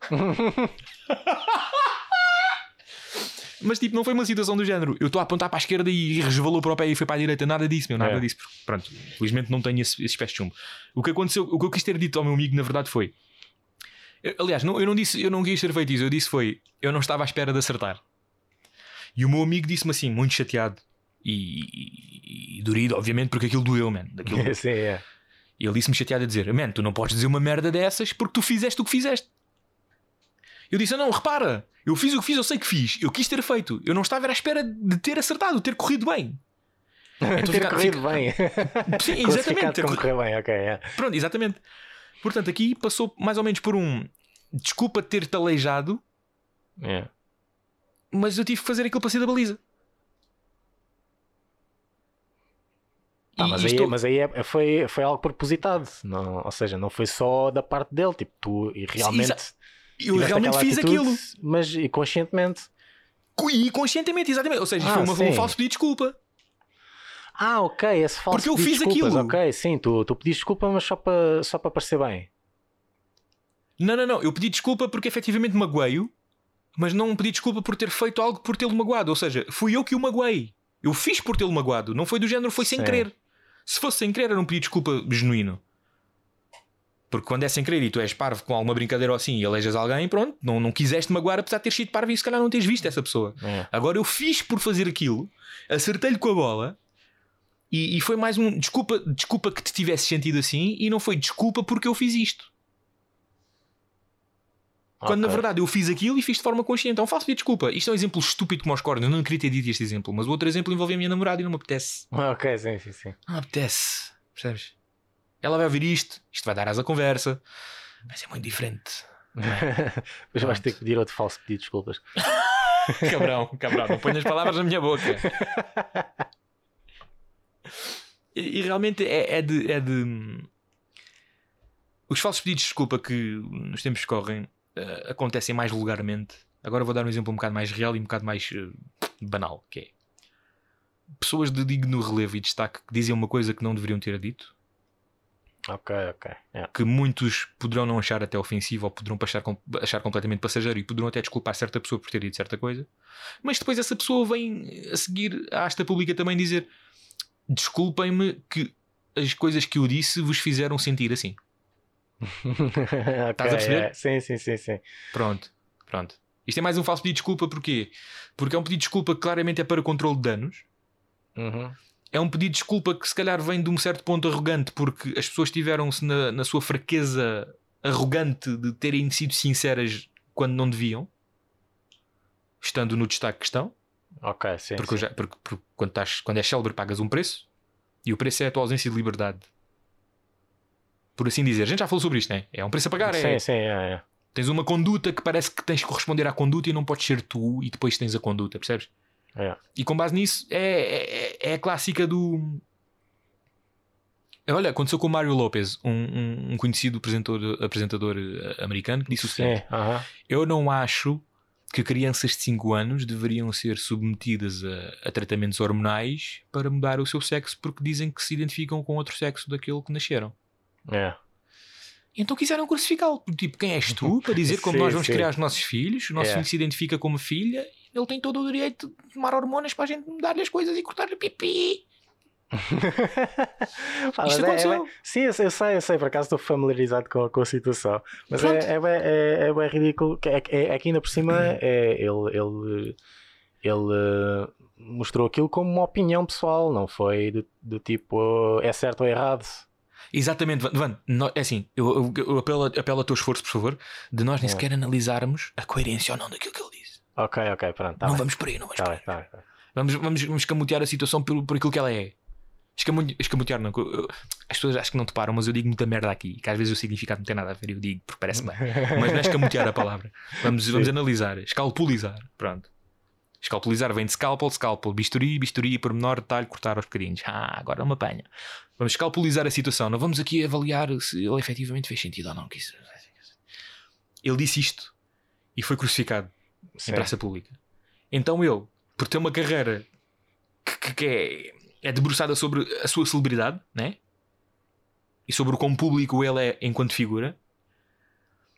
Mas tipo, não foi uma situação do género. Eu estou a apontar para a esquerda e resvalou para o pé e foi para a direita. Nada disso, meu, nada É. disso. Pronto, felizmente não tenho esse, esse pés de chumbo. O que aconteceu, o que eu quis ter dito ao meu amigo, na verdade, foi. Eu- aliás, não, eu não disse, eu não quis ter feito isso. Eu disse foi, eu não estava à espera de acertar. E o meu amigo disse-me assim, muito chateado e, e, e dorido, obviamente, porque aquilo doeu, man. Daquilo, sim, é. e ele disse-me chateado a dizer: Man, tu não podes dizer uma merda dessas porque tu fizeste o que fizeste. Eu disse: Não, repara, eu fiz o que fiz, eu sei que fiz, eu quis ter feito, eu não estava à espera de ter acertado, de ter corrido bem. Então ter fica- corrido fica- bem. Sim, exatamente. Ter corrido- bem, ok. é. Pronto, exatamente. Portanto, aqui passou mais ou menos por um desculpa ter-te aleijado, É. mas eu tive que fazer aquilo para sair da baliza. Ah, mas, aí, isto- mas aí é- foi, foi algo propositado, não, ou seja, não foi só da parte dele, tipo, tu e realmente exa- eu realmente fiz atitude, aquilo. mas e conscientemente. E conscientemente, exatamente. Ou seja, Ah, foi uma- um falso pedido de desculpa. Ah, ok, esse falso Porque eu fiz aquilo. Ok, sim, tu, tu pediste desculpa, mas só para só para parecer bem. Não, não, não. Eu pedi desculpa porque efetivamente magoei-o, mas não pedi desculpa por ter feito algo por tê-lo magoado. Ou seja, fui eu que o magoei. Eu fiz por tê-lo magoado. Não foi do género, foi sem Sim. querer. Se fosse sem querer, era um pedido de desculpa genuíno. Porque quando é sem querer e tu és parvo com alguma brincadeira ou assim e alejas alguém, pronto, não, não quiseste magoar apesar de ter sido parvo e se calhar não teres visto essa pessoa. É. Agora eu fiz por fazer aquilo, acertei-lhe com a bola e, e foi mais um desculpa, desculpa que te tivesse sentido assim e não foi desculpa porque eu fiz isto. Quando na verdade eu fiz aquilo e fiz de forma consciente. Então faço pedir desculpa. Isto é um exemplo estúpido como aos cornos. Eu não queria ter dito este exemplo, mas o outro exemplo envolve a minha namorada e não me apetece. Ok, sim, sim, sim. Não me apetece. Percebes? Ela vai ouvir isto, isto vai dar asa à conversa. Vai ser muito diferente. Depois vais ter que pedir outro falso pedido de desculpas. Cabrão, cabrão, não ponhas palavras na minha boca. E, e realmente é, é de, é de. Os falsos pedidos de desculpa que nos tempos que correm eh, acontecem mais vulgarmente. Agora vou dar um exemplo um bocado mais real e um bocado mais eh, banal, que é pessoas de digno relevo e destaque que dizem uma coisa que não deveriam ter dito, ok, ok. é. que muitos poderão não achar até ofensivo ou poderão achar, achar completamente passageiro e poderão até desculpar certa pessoa por ter dito certa coisa, mas depois essa pessoa vem a seguir à asta pública também dizer desculpem-me que as coisas que eu disse vos fizeram sentir assim. Ok, a perceber? é. Sim, sim, sim, sim. Pronto, pronto. Isto é mais um falso pedido de desculpa, porquê? Porque é um pedido de desculpa que claramente é para controle de danos. Uhum. É um pedido de desculpa que se calhar vem de um certo ponto arrogante, porque as pessoas tiveram-se na, na sua fraqueza arrogante de terem sido sinceras quando não deviam, estando no destaque que estão. Ok, sim. Porque, sim. já- porque- porque quando, estás, quando és célebre pagas um preço e o preço é a tua ausência de liberdade. Por assim dizer. A gente já falou sobre isto, não é? É um preço a pagar. é, Sim, sim, é, é. Tens uma conduta que parece que tens que corresponder à conduta e não podes ser tu e depois tens a conduta, percebes? É. E com base nisso é, é, é a clássica do. Olha, aconteceu com o Mário Lopes, um, um- um conhecido apresentador, apresentador eh, americano, que disse o seguinte: Sim, aham. Eu não acho que crianças de 5 anos deveriam ser submetidas a, a tratamentos hormonais para mudar o seu sexo porque dizem que se identificam com outro sexo daquele que nasceram. É. Então quiseram crucificá-lo. Tipo, quem és tu para dizer como Sim, nós vamos sim. criar os nossos filhos? O nosso É. filho se identifica como filha, ele tem todo o direito de tomar hormonas para a gente mudar-lhe as coisas e cortar-lhe pipi. Isto mas é- aconteceu. é bem- sim, eu sei, eu sei, eu sei, por acaso estou familiarizado com, com a situação. Mas é, é, é, é bem ridículo. É, é, é que ainda por cima é, ele, ele, ele eh, mostrou aquilo como uma opinião pessoal, não foi do, do tipo é certo ou errado. Exatamente, Van. É assim, eu, eu- eu apelo, apelo ao teu esforço, por favor, de nós nem É. sequer analisarmos a coerência ou não daquilo que ele. Ok, ok, pronto. Tá não bem, vamos por aí, não vamos tá por bem, aí. tá bem, tá. Vamos, vamos, vamos escamotear a situação por, por aquilo que ela é. Escamotear, não. As pessoas acho que não te param, mas eu digo muita merda aqui. Que às vezes o significado não tem nada a ver, eu digo porque parece bem. Mas não é escamotear a palavra. Vamos, vamos analisar. Escalpulizar. Pronto. Escalpulizar vem de scalpel, scalpel, bisturi, bisturi, pormenor, detalhe, cortar aos bocadinhos. Ah, agora não me apanha. Vamos escalpulizar a situação. Não vamos aqui avaliar se ele efetivamente fez sentido ou não. Ele disse isto e foi crucificado Sim. em praça pública. Então ele, por ter uma carreira que, que- é, é debruçada sobre a sua celebridade, né? E sobre o quão público ele é enquanto figura,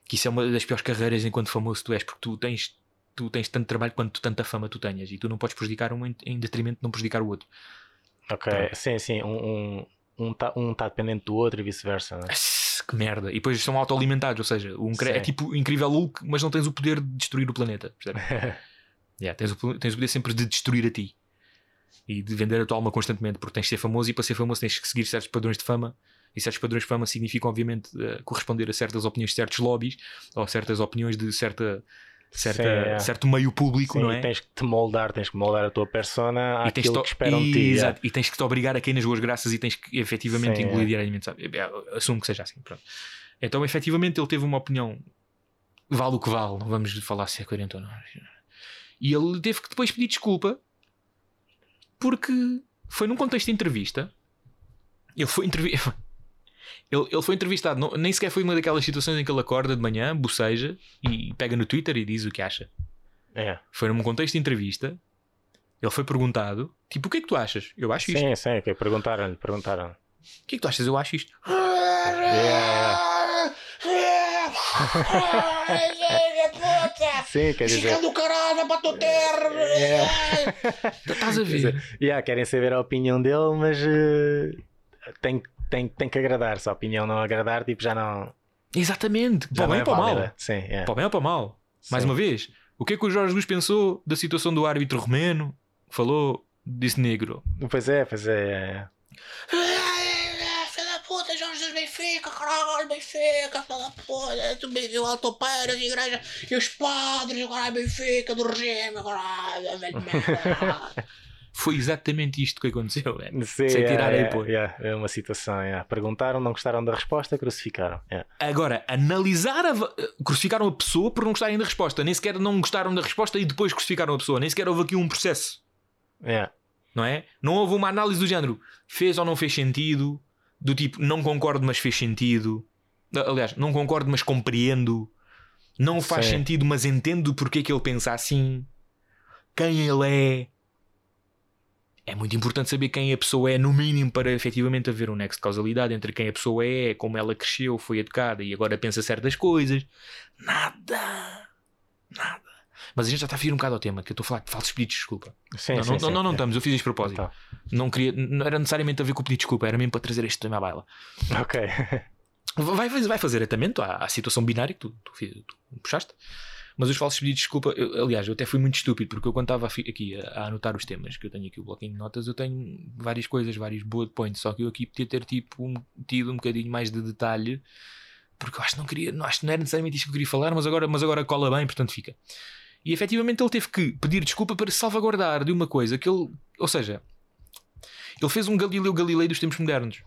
que isso é uma das piores carreiras enquanto famoso tu és, porque tu tens, tu tens tanto trabalho quanto tanta fama tu tenhas, e tu não podes prejudicar um em, detrimento de não prejudicar o outro. Ok, Pronto. sim, sim. Um está um, tá- um tá dependente do outro e vice-versa. né? Que merda! E depois são autoalimentados, ou seja, um é tipo o incrível Hulk, mas não tens o poder de destruir o planeta. Yeah, tens, o, tens o poder sempre de destruir a ti e de vender a tua alma constantemente, porque tens de ser famoso e para ser famoso tens que seguir certos padrões de fama. E certos padrões de fama significam, obviamente, eh, corresponder a certas opiniões de certos lobbies ou certas opiniões de certa, certa, Sim, é. certo meio público, Sim, não e é? tens que te moldar, tens que moldar a tua persona E àquilo que esperam de ti. Exato. E tens que te obrigar a cair nas boas graças e tens que efetivamente Sim, engolir é. diariamente. Sabe? É, é, Assumo que seja assim. Pronto. Então, efetivamente, ele teve uma opinião. Vale o que vale, não vamos falar se é coerente ou não. E ele teve que depois pedir desculpa porque foi num contexto de entrevista. Ele foi entrevi... Ele, ele foi entrevistado, não- nem sequer foi uma daquelas situações em que ele acorda de manhã, boceja e pega no Twitter e diz o que acha. É. Foi num contexto de entrevista. Ele foi perguntado, tipo, o que é que tu achas? Eu acho isto. Sim, sim, ok. Perguntaram-lhe, perguntaram. O que é que tu achas? Eu acho isto. Yeah, Sim, quer dizer. do caralho para tu ter. Estás a quer dizer, ver? yeah, querem saber a opinião dele, mas eh, tem, tem, tem que agradar. Se a opinião não agradar, tipo, já não. Exatamente. Já Para o bem é ou para o mal. Sim, yeah. Para o bem ou para o mal. Mais Sim. uma vez, o que é que o Jorge Jesus pensou da situação do árbitro romeno? Falou, disse negro. Pois é, pois é. é. Filha da puta, Jorge dos Benfica, caralho, Benfica, filha da puta, tu me viu Altopeiras, igreja e os padres, caralho, Benfica, do regime, caralho, velho merda. Foi exatamente isto que aconteceu. é. Sim, Sem yeah, tirar aí, yeah, pô. yeah, É uma situação. yeah. Perguntaram, não gostaram da resposta, crucificaram. yeah. Agora, analisar a. Crucificaram a pessoa por não gostarem da resposta. Nem sequer não gostaram da resposta e depois crucificaram a pessoa. Nem sequer houve aqui um processo. Yeah. Não é? Não houve uma análise do género. Fez ou não fez sentido? Do tipo, não concordo, mas fez sentido. Aliás, não concordo, mas compreendo. Não faz Sim. sentido, mas entendo porque é que ele pensa assim. Quem ele é. É muito importante saber quem a pessoa é, no mínimo, para efetivamente haver um nexo de causalidade entre quem a pessoa é, como ela cresceu, foi educada e agora pensa certas coisas. Nada. Nada. Mas a gente já está a vir um bocado ao tema, que eu estou a falar de falsos pedidos de desculpa. Sim, não, sim, não, sim, não, não, estamos, eu fiz isto de propósito. Então, Não, queria, não era necessariamente a ver com o pedido de desculpa, era mesmo para trazer este tema à baila. ok. Vai, fazer- vai fazer atamento à, à situação binária que tu, tu, tu puxaste. Mas os falsos pedidos de desculpa, eu- aliás, eu até fui muito estúpido, porque eu quando estava aqui a, a anotar os temas, que eu tenho aqui o bloquinho de notas, eu tenho várias coisas, vários bullet points, só que eu aqui podia ter tipo, um, tido um bocadinho mais de detalhe, porque eu acho que não queria, não, acho que não era necessariamente isto que eu queria falar, mas agora, mas agora cola bem, portanto fica. E efetivamente ele teve que pedir desculpa para salvaguardar de uma coisa que ele, ou seja, ele fez um Galileu Galilei dos tempos modernos.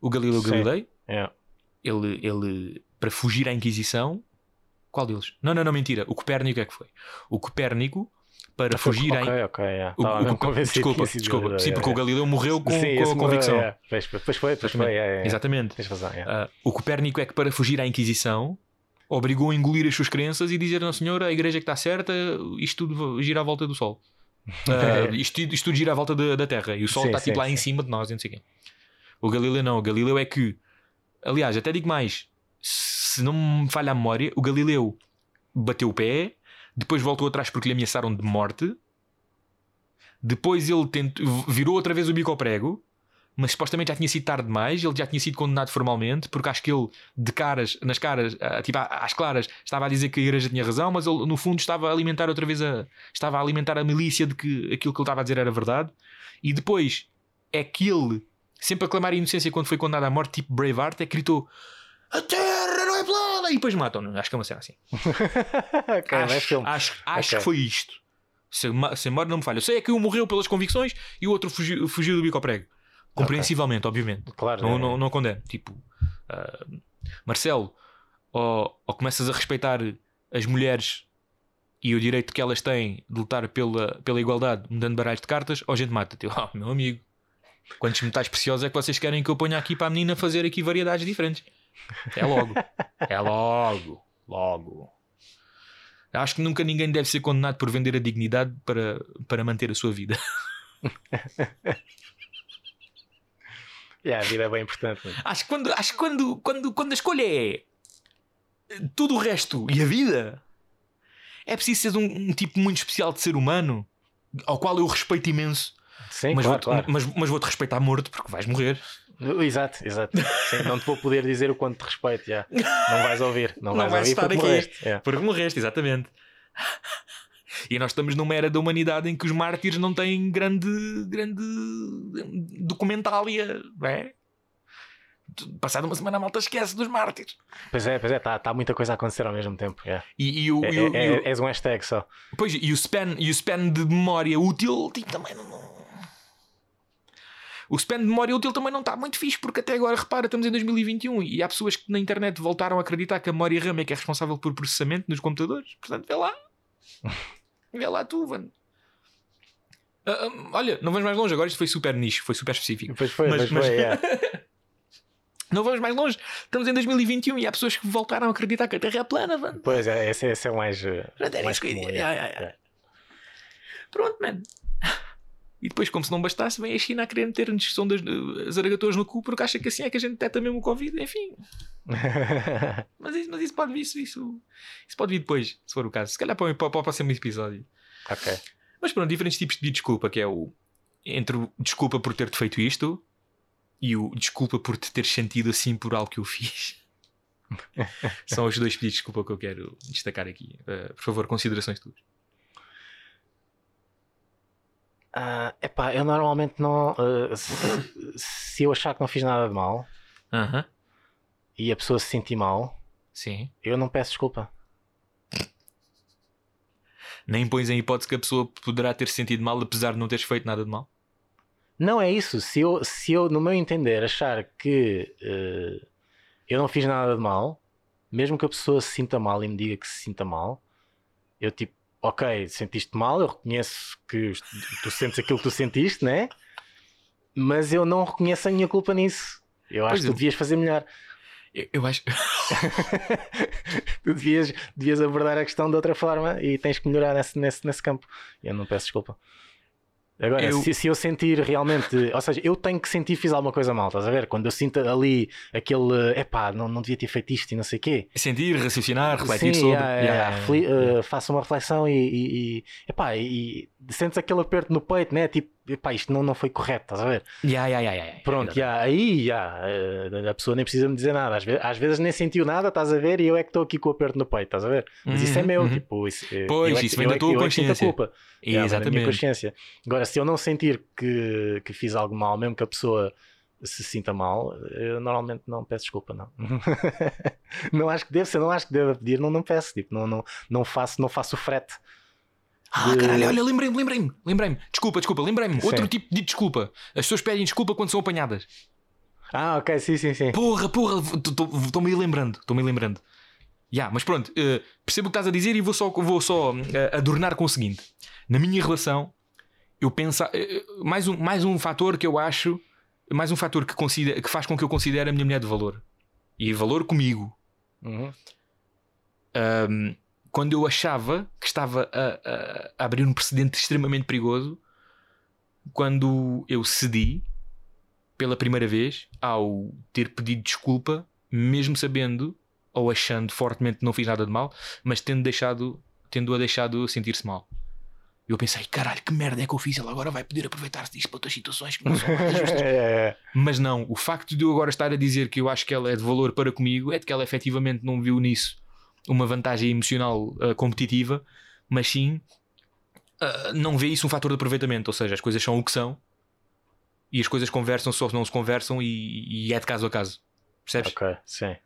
O Galileu Sim. Galilei, Yeah. ele, ele, para fugir à Inquisição, qual deles? Não, não, não, mentira. O Copérnico é que foi. O Copérnico, para fugir à Ok, ok. yeah. o- Estava o- mesmo o- convencido que desculpa, desculpa. Sim, porque o yeah. Galileu morreu com, Sim, com a morreu, convicção. yeah. Pois, pois foi, pois foi. Exatamente. Tens razão. Ah, o Copérnico é que, para fugir à Inquisição, obrigou a engolir as suas crenças e dizer: Não, senhor, a igreja é que está certa, isto tudo gira à volta do Sol. Ah, isto, isto tudo gira à volta da, da Terra e o Sol Sim, está sim, tipo lá em sim. cima de nós, não sei quê. O Galileu não. O Galileu é que, aliás, até digo mais: se não me falha a memória, o Galileu bateu o pé, depois voltou atrás porque lhe ameaçaram de morte. Depois ele tentou, virou outra vez o bico ao prego, mas supostamente já tinha sido tarde demais. Ele já tinha sido condenado formalmente, porque acho que ele, de caras, nas caras, ah, tipo às claras, estava a dizer que a igreja tinha razão, mas ele, no fundo, estava a alimentar outra vez a, estava a alimentar a milícia de que aquilo que ele estava a dizer era verdade. E depois é que ele, sempre a clamar a inocência quando foi condenado à morte, tipo Braveheart, é que gritou: A é plana! E depois matam-no. Acho que é uma cena assim. ok, vai acho filme. acho, acho Ok. que foi isto. Se, se a memória não me falha. Eu sei é que um morreu pelas convicções e o outro fugiu, fugiu do bico ao prego. Compreensivelmente, obviamente. Claro. Não, é. não, não condeno. Tipo, ah, Marcelo, ou, ou começas a respeitar as mulheres e o direito que elas têm de lutar pela, pela igualdade, mudando baralhos de cartas, ou a gente mata-te. Eu, Ah, meu amigo, quantos metais preciosos é que vocês querem que eu ponha aqui para a menina fazer aqui variedades diferentes? É logo. é logo. Logo. Acho que nunca ninguém deve ser condenado por vender a dignidade para, para manter a sua vida. Yeah, a vida é bem importante. Acho que quando, acho que quando, quando, quando a escolha é tudo o resto e a vida, é preciso ser um, um tipo muito especial de ser humano, ao qual eu respeito imenso, Sim, mas, claro, vou, claro. mas, mas vou-te respeitar morto porque vais morrer. Exato, exato. Sim, não te vou poder dizer o quanto te respeito. já. Não vais ouvir. Não, Não vais, vais ouvir estar porque aqui. morreste. Yeah. Porque morreste, exatamente. E nós estamos numa era da humanidade em que os mártires não têm grande, grande documentália, não é? Passada uma semana a malta esquece dos mártires. Pois é, pois é, está tá muita coisa a acontecer ao mesmo tempo. yeah. E, e o, É, e o- é- e o- é- és um hashtag só. Pois, e o span, e o span de memória útil tipo, também não. O span de memória útil também não está muito fixe, porque até agora, repara, estamos em 2021 e há pessoas que na internet voltaram a acreditar que a memória RAM é que é responsável por processamento nos computadores. Portanto, vê lá. Vê lá tu, mano. Ah, ah, olha, não vamos mais longe, agora isto foi super nicho, foi super específico. Depois foi, Mas- mas, mas- foi. yeah. Não vamos mais longe. Estamos em 2021 e há pessoas que voltaram a acreditar que a Terra é plana, mano. Pois é, esse, esse é o mais. eh, mais comum, é. Ya, ya. Pronto, mano. E depois, como se não bastasse, vem a China a querer meter-nos sondas, eh, zaragatoas no cu porque acha que assim é que a gente detecta mesmo o Covid. Enfim, mas isso, mas isso pode vir, isso, isso, isso pode vir depois, se for o caso. Se calhar para, para, para o próximo episódio. ok. Mas pronto, diferentes tipos de desculpa, que é o entre o desculpa por ter-te feito isto e o desculpa por te ter sentido assim por algo que eu fiz. São os dois pedidos de desculpa que eu quero destacar aqui. Eh, por favor, considerações tuas. Ah, epá, eu normalmente não. ah, se, se eu achar que não fiz nada de mal Aham. e a pessoa se sentir mal, Sim. eu não peço desculpa. Nem pões em hipótese que a pessoa poderá ter se sentido mal apesar de não teres feito nada de mal. Não é isso. Se eu, se eu no meu entender, achar que eh, eu não fiz nada de mal, mesmo que a pessoa se sinta mal e me diga que se sinta mal, eu tipo, ok, sentiste mal, eu reconheço que tu sentes aquilo que tu sentiste, né? Mas eu não reconheço a minha culpa nisso. Eu acho Pois que tu devias fazer melhor. Eu, eu acho. tu devias, devias abordar a questão de outra forma e tens que melhorar nesse, nesse, nesse campo. Eu não peço desculpa. Agora, Eu- Se, se eu sentir realmente, ou seja, eu tenho que sentir que fiz alguma coisa mal, estás a ver? Quando eu sinto ali aquele, epá, não, não devia ter feito isto e não sei o quê. Sentir, raciocinar, refletir Sim, sobre. yeah, Yeah, yeah, yeah, yeah. uh, faço uma reflexão e, e, e, epá, e sentes aquele aperto no peito, né? Tipo, epá, isto não, não foi correto, estás a ver? Yeah, yeah, yeah, yeah. Pronto, Exatamente. já, aí eh, a pessoa nem precisa me dizer nada. Às vezes, às vezes nem sentiu nada, estás a ver, e eu é que estou aqui com o aperto no peito, estás a ver? Mas isso é Uhum, meu, uhum. tipo, isso, eh, Pois, é isso vem da é que- tua eu é consciência. culpa. Yeah, vem da minha Exatamente. consciência. Agora, se eu não sentir que, que fiz algo mal, mesmo que a pessoa se sinta mal, eu normalmente não peço desculpa, não. não acho que devo, se eu não acho que devo pedir, não, não peço, tipo, não, não, não, faço, não faço frete. Ah, de- caralho, olha, lembrei-me, lembrei-me, lembrei-me. Desculpa, desculpa, lembrei-me. Outro tipo de desculpa. As pessoas pedem desculpa quando são apanhadas. Ah, ok, sim, sim, sim. Porra, porra, estou-me aí lembrando, estou-me aí lembrando. Ya, mas pronto, eh, percebo o que estás a dizer e vou só, vou só eh, adornar com o seguinte: na minha relação, eu penso. eh, mais, um, mais um fator que eu acho, mais um fator que, considera, que faz com que eu considere a minha mulher de valor. E valor comigo. Uhum. Ahm, quando eu achava que estava a, a- a abrir um precedente extremamente perigoso, quando eu cedi pela primeira vez ao ter pedido desculpa, mesmo sabendo ou achando fortemente que não fiz nada de mal, mas tendo deixado, tendo-a deixado sentir-se mal. Eu pensei, caralho, que merda é que eu fiz? Ela agora vai poder aproveitar-se disto para outras situações que não são nada justas. É, é, é. Mas não, o facto de eu agora estar a dizer que eu acho que ela é de valor para comigo é de que ela efetivamente não viu nisso uma vantagem emocional ah, competitiva, mas sim ah, não vê isso um fator de aproveitamento. Ou seja, as coisas são o que são e as coisas conversam só se não se conversam e, e é de caso a caso. Percebes? Ok, sim.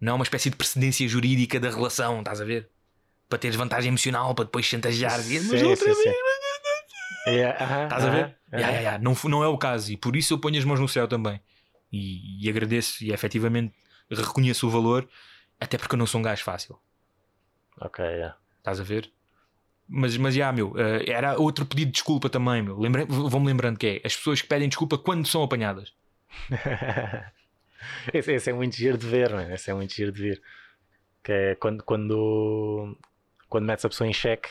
Não é uma espécie de precedência jurídica da relação, estás a ver? Para teres vantagem emocional, para depois chantagear. Sim, Mas outra sim, sim. É, aham, Estás a ver? aham, Ya, ya, aham. ya. Não, não é o caso e por isso eu ponho as mãos no céu também e, e agradeço e efetivamente reconheço o valor, até porque eu não sou um gajo fácil. Ok, yeah. Estás a ver? Mas, mas já, meu, eh, era outro pedido de desculpa também, meu. Lembrei- Vou-me lembrando que é as pessoas que pedem desculpa quando são apanhadas. esse, esse é muito giro de ver, mano. Esse é muito giro de ver. Que é quando, quando, quando metes a pessoa em xeque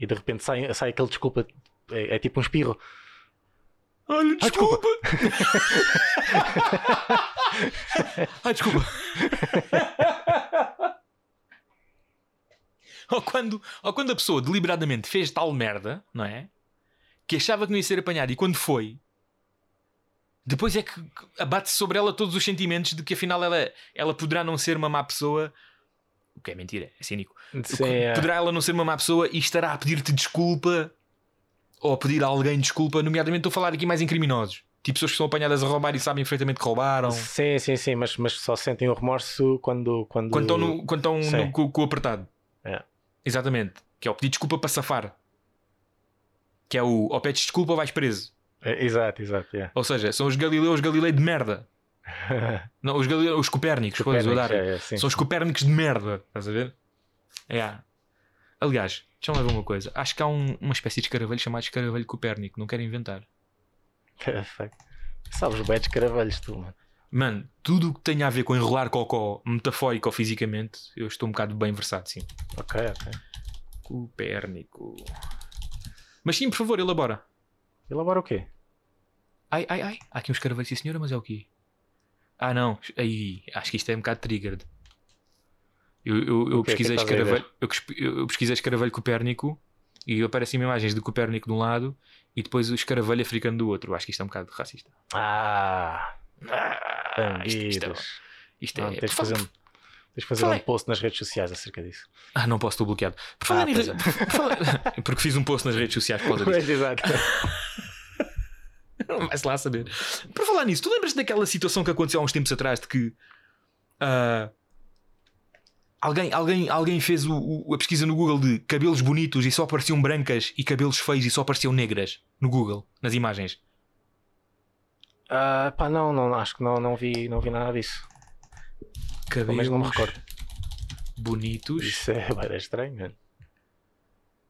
e de repente sai, sai aquele desculpa. É, é tipo um espirro. Olha, Ah, desculpa. ah, desculpa. ou, quando, ou quando a pessoa deliberadamente fez tal merda, não é? Que achava que não ia ser apanhada e quando foi, depois é que abate-se sobre ela todos os sentimentos de que afinal ela, ela poderá não ser uma má pessoa. O que é mentira, é cínico. Sim, é. Poderá ela não ser uma má pessoa e estará a pedir-te desculpa ou a pedir a alguém desculpa, nomeadamente estou a falar aqui mais em criminosos. Tipo pessoas que são apanhadas a roubar e sabem perfeitamente que roubaram. Sim, sim, sim, mas, mas só sentem o remorso quando. Quando, Quando estão, no, quando estão no, com, com o apertado. É. Exatamente. Que é o pedir desculpa para safar. Que é o ou pedes desculpa ou vais preso. É, Exato, exato. yeah. Ou seja, são os Galileus Galilei de merda. Não, os, Galileus, os Copérnicos, vou dar. É, é. São os Copérnicos de merda. Estás a ver? É. Aliás, deixa-me lá ver uma coisa. Acho que há um- uma espécie de escaravelho chamado escaravelho Copérnico. Não quero inventar. Fuck. Sabes bem de caravelhos, tu, mano. Mano, tudo o que tenha a ver com enrolar cocó, metafórico ou fisicamente, eu estou um bocado bem versado, sim. Ok, ok. Copérnico. Mas sim, por favor, elabora. Elabora o quê? Ai, ai, ai. Há aqui uns escaravelho, sim senhora, mas é o quê? Ah, não. Aí, acho que isto é um bocado triggered. Eu, eu, eu é pesquisei a ver? escaravelho, eu, eu pesquisei escaravelho Copérnico e aparecem imagens de Copérnico de um lado e depois o escaravelho africano do outro. Acho que isto é um bocado racista. Ah, Ah, isto, isto é, Não, é- tens de fazer, um, tens fazer Falei. um post nas redes sociais acerca disso. Ah, não posso, estou bloqueado. Por falar Ah, em falar- Porque fiz um post nas redes sociais por causa disso. Exato. Vai-se lá saber. Por falar nisso, tu lembras daquela situação que aconteceu há uns tempos atrás de que ah, alguém, alguém, alguém fez o- o- a pesquisa no Google de cabelos bonitos e só apareciam brancas e cabelos feios e só apareciam negras no Google, nas imagens? Ah, pá, não, não, acho que não, não, vi, não vi nada disso. Cabelos não me recordo. bonitos. Isso é, era estranho, mano.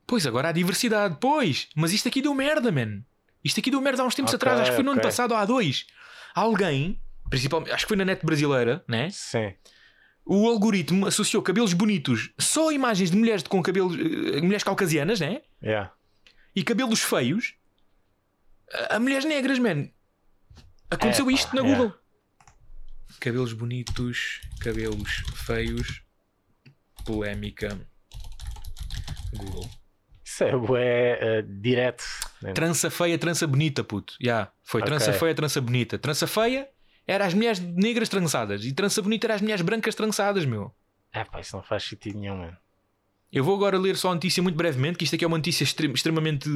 Pois agora há diversidade, pois, mas isto aqui deu merda, man. Isto aqui deu merda há uns tempos Ok, atrás, acho que foi no ano ok. passado há dois. Alguém, principalmente, acho que foi na net brasileira, né? Sim. O algoritmo associou cabelos bonitos só a imagens de mulheres com cabelos, eh, mulheres caucasianas, né? Yeah. E cabelos feios a, a mulheres negras, man. Aconteceu Epá, isto na yeah. Google. Cabelos bonitos, cabelos feios, polémica. Google. Isso é bué eh, direto. né? Trança feia, trança bonita, puto. Já, foi Ok. trança feia, trança bonita. Trança feia era as mulheres negras trançadas e trança bonita era as mulheres brancas trançadas, meu. É pá, isso não faz sentido nenhum, mano. Eu vou agora ler só a notícia muito brevemente, que isto aqui é uma notícia extrem- extremamente.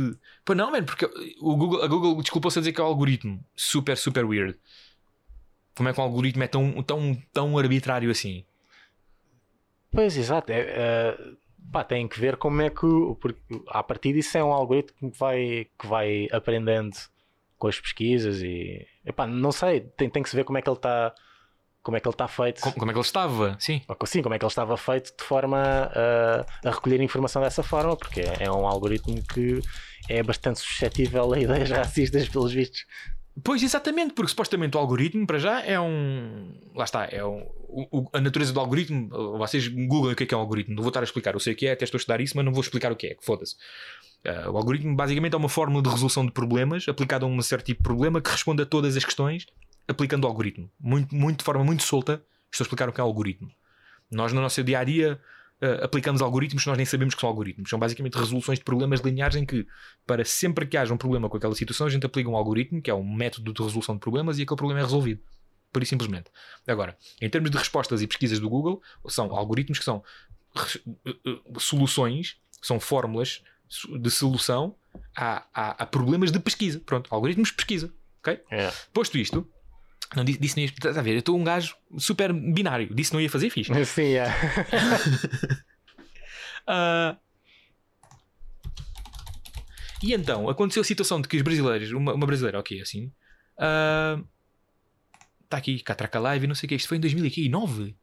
Pá, não, mano, porque o Google, a Google desculpou-se a dizer que é o algoritmo. Super, super weird. Como é que o algoritmo é tão, tão, tão arbitrário assim? Pois, exato. É, eh, pá, tem que ver como é que. Porque a partir disso é um algoritmo que vai, que vai aprendendo com as pesquisas e. Epá, não sei, tem, tem que se ver como é que ele está. Como é que ele está feito. Como, como é que ele estava? Sim. Ou Sim, como é que ele estava feito de forma a, a recolher informação dessa forma, porque é, é um algoritmo que é bastante suscetível a ideias racistas, pelos vistos. Pois, exatamente, porque supostamente o algoritmo, para já, é um. Lá está, é um. o- o- a natureza do algoritmo. Vocês googlem o que é que é um algoritmo. Não vou estar a explicar. Eu sei o que é, até estou a estudar isso, mas não vou explicar o que é. que Foda-se. Ah, o algoritmo basicamente é uma fórmula de resolução de problemas aplicada a um certo tipo de problema que responde a todas as questões aplicando o algoritmo. Muito, muito, de forma muito solta, estou a explicar o que é algoritmo. Nós, no nosso dia a dia, ah, aplicamos algoritmos que nós nem sabemos que são algoritmos. São basicamente resoluções de problemas lineares em que, para sempre que haja um problema com aquela situação, a gente aplica um algoritmo, que é um método de resolução de problemas, e aquele problema é resolvido. Por e simplesmente. Agora, em termos de respostas e pesquisas do Google, são algoritmos que são eh, eh, soluções, são fórmulas de solução a, a, a problemas de pesquisa. Pronto, algoritmos de pesquisa. Ok? É. Posto isto, não disse, disse não ia, estás a ver, eu estou um gajo super binário, disse não ia fazer fixe. Sim, é. Ah, E então, aconteceu a situação de que os brasileiros, uma, uma brasileira, ok, assim, está aqui, Catraca Live, não sei o que, isto foi em 2009.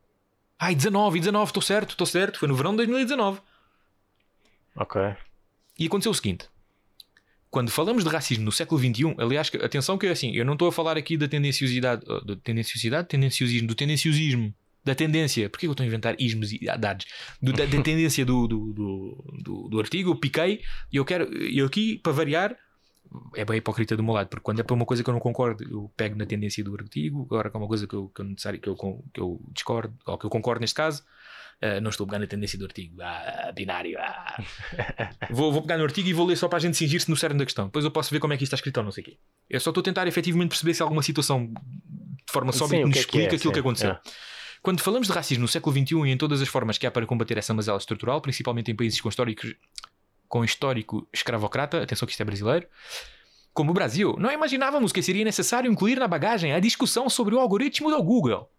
Ai, 19, 19, estou certo, estou certo, foi no verão de 2019. Ok. E aconteceu o seguinte: quando falamos de racismo no século XXI, aliás, atenção que é assim, eu não estou a falar aqui da tendenciosidade, uh, da tendenciosidade, tendenciosismo, do tendenciosismo, da tendência, porque eu estou a inventar ismos e dados, do- da, da tendência do, do, do, do, do artigo, eu piquei e eu quero, eu aqui, para variar, é bem hipócrita do meu lado, porque quando é para uma coisa que eu não concordo, eu pego na tendência do artigo, agora que é uma coisa que eu, que eu, necessário, que eu, que eu discordo, ou que eu concordo neste caso, uh, não estou a pegar na tendência do artigo, ah, binário, ah. Vou, vou pegar no artigo e vou ler só para a gente cingir-se no cerne da questão. Depois eu posso ver como é que isto está escrito ou não sei o quê. Eu só estou a tentar efetivamente perceber se há alguma situação de forma sóbria que nos que é que explica é, aquilo que sim, aconteceu. é. Quando falamos de racismo no século XXI e em todas as formas que há para combater essa mazela estrutural, principalmente em países com, com histórico escravocrata, atenção que isto é brasileiro, como o Brasil, não imaginávamos que seria necessário incluir na bagagem a discussão sobre o algoritmo do Google.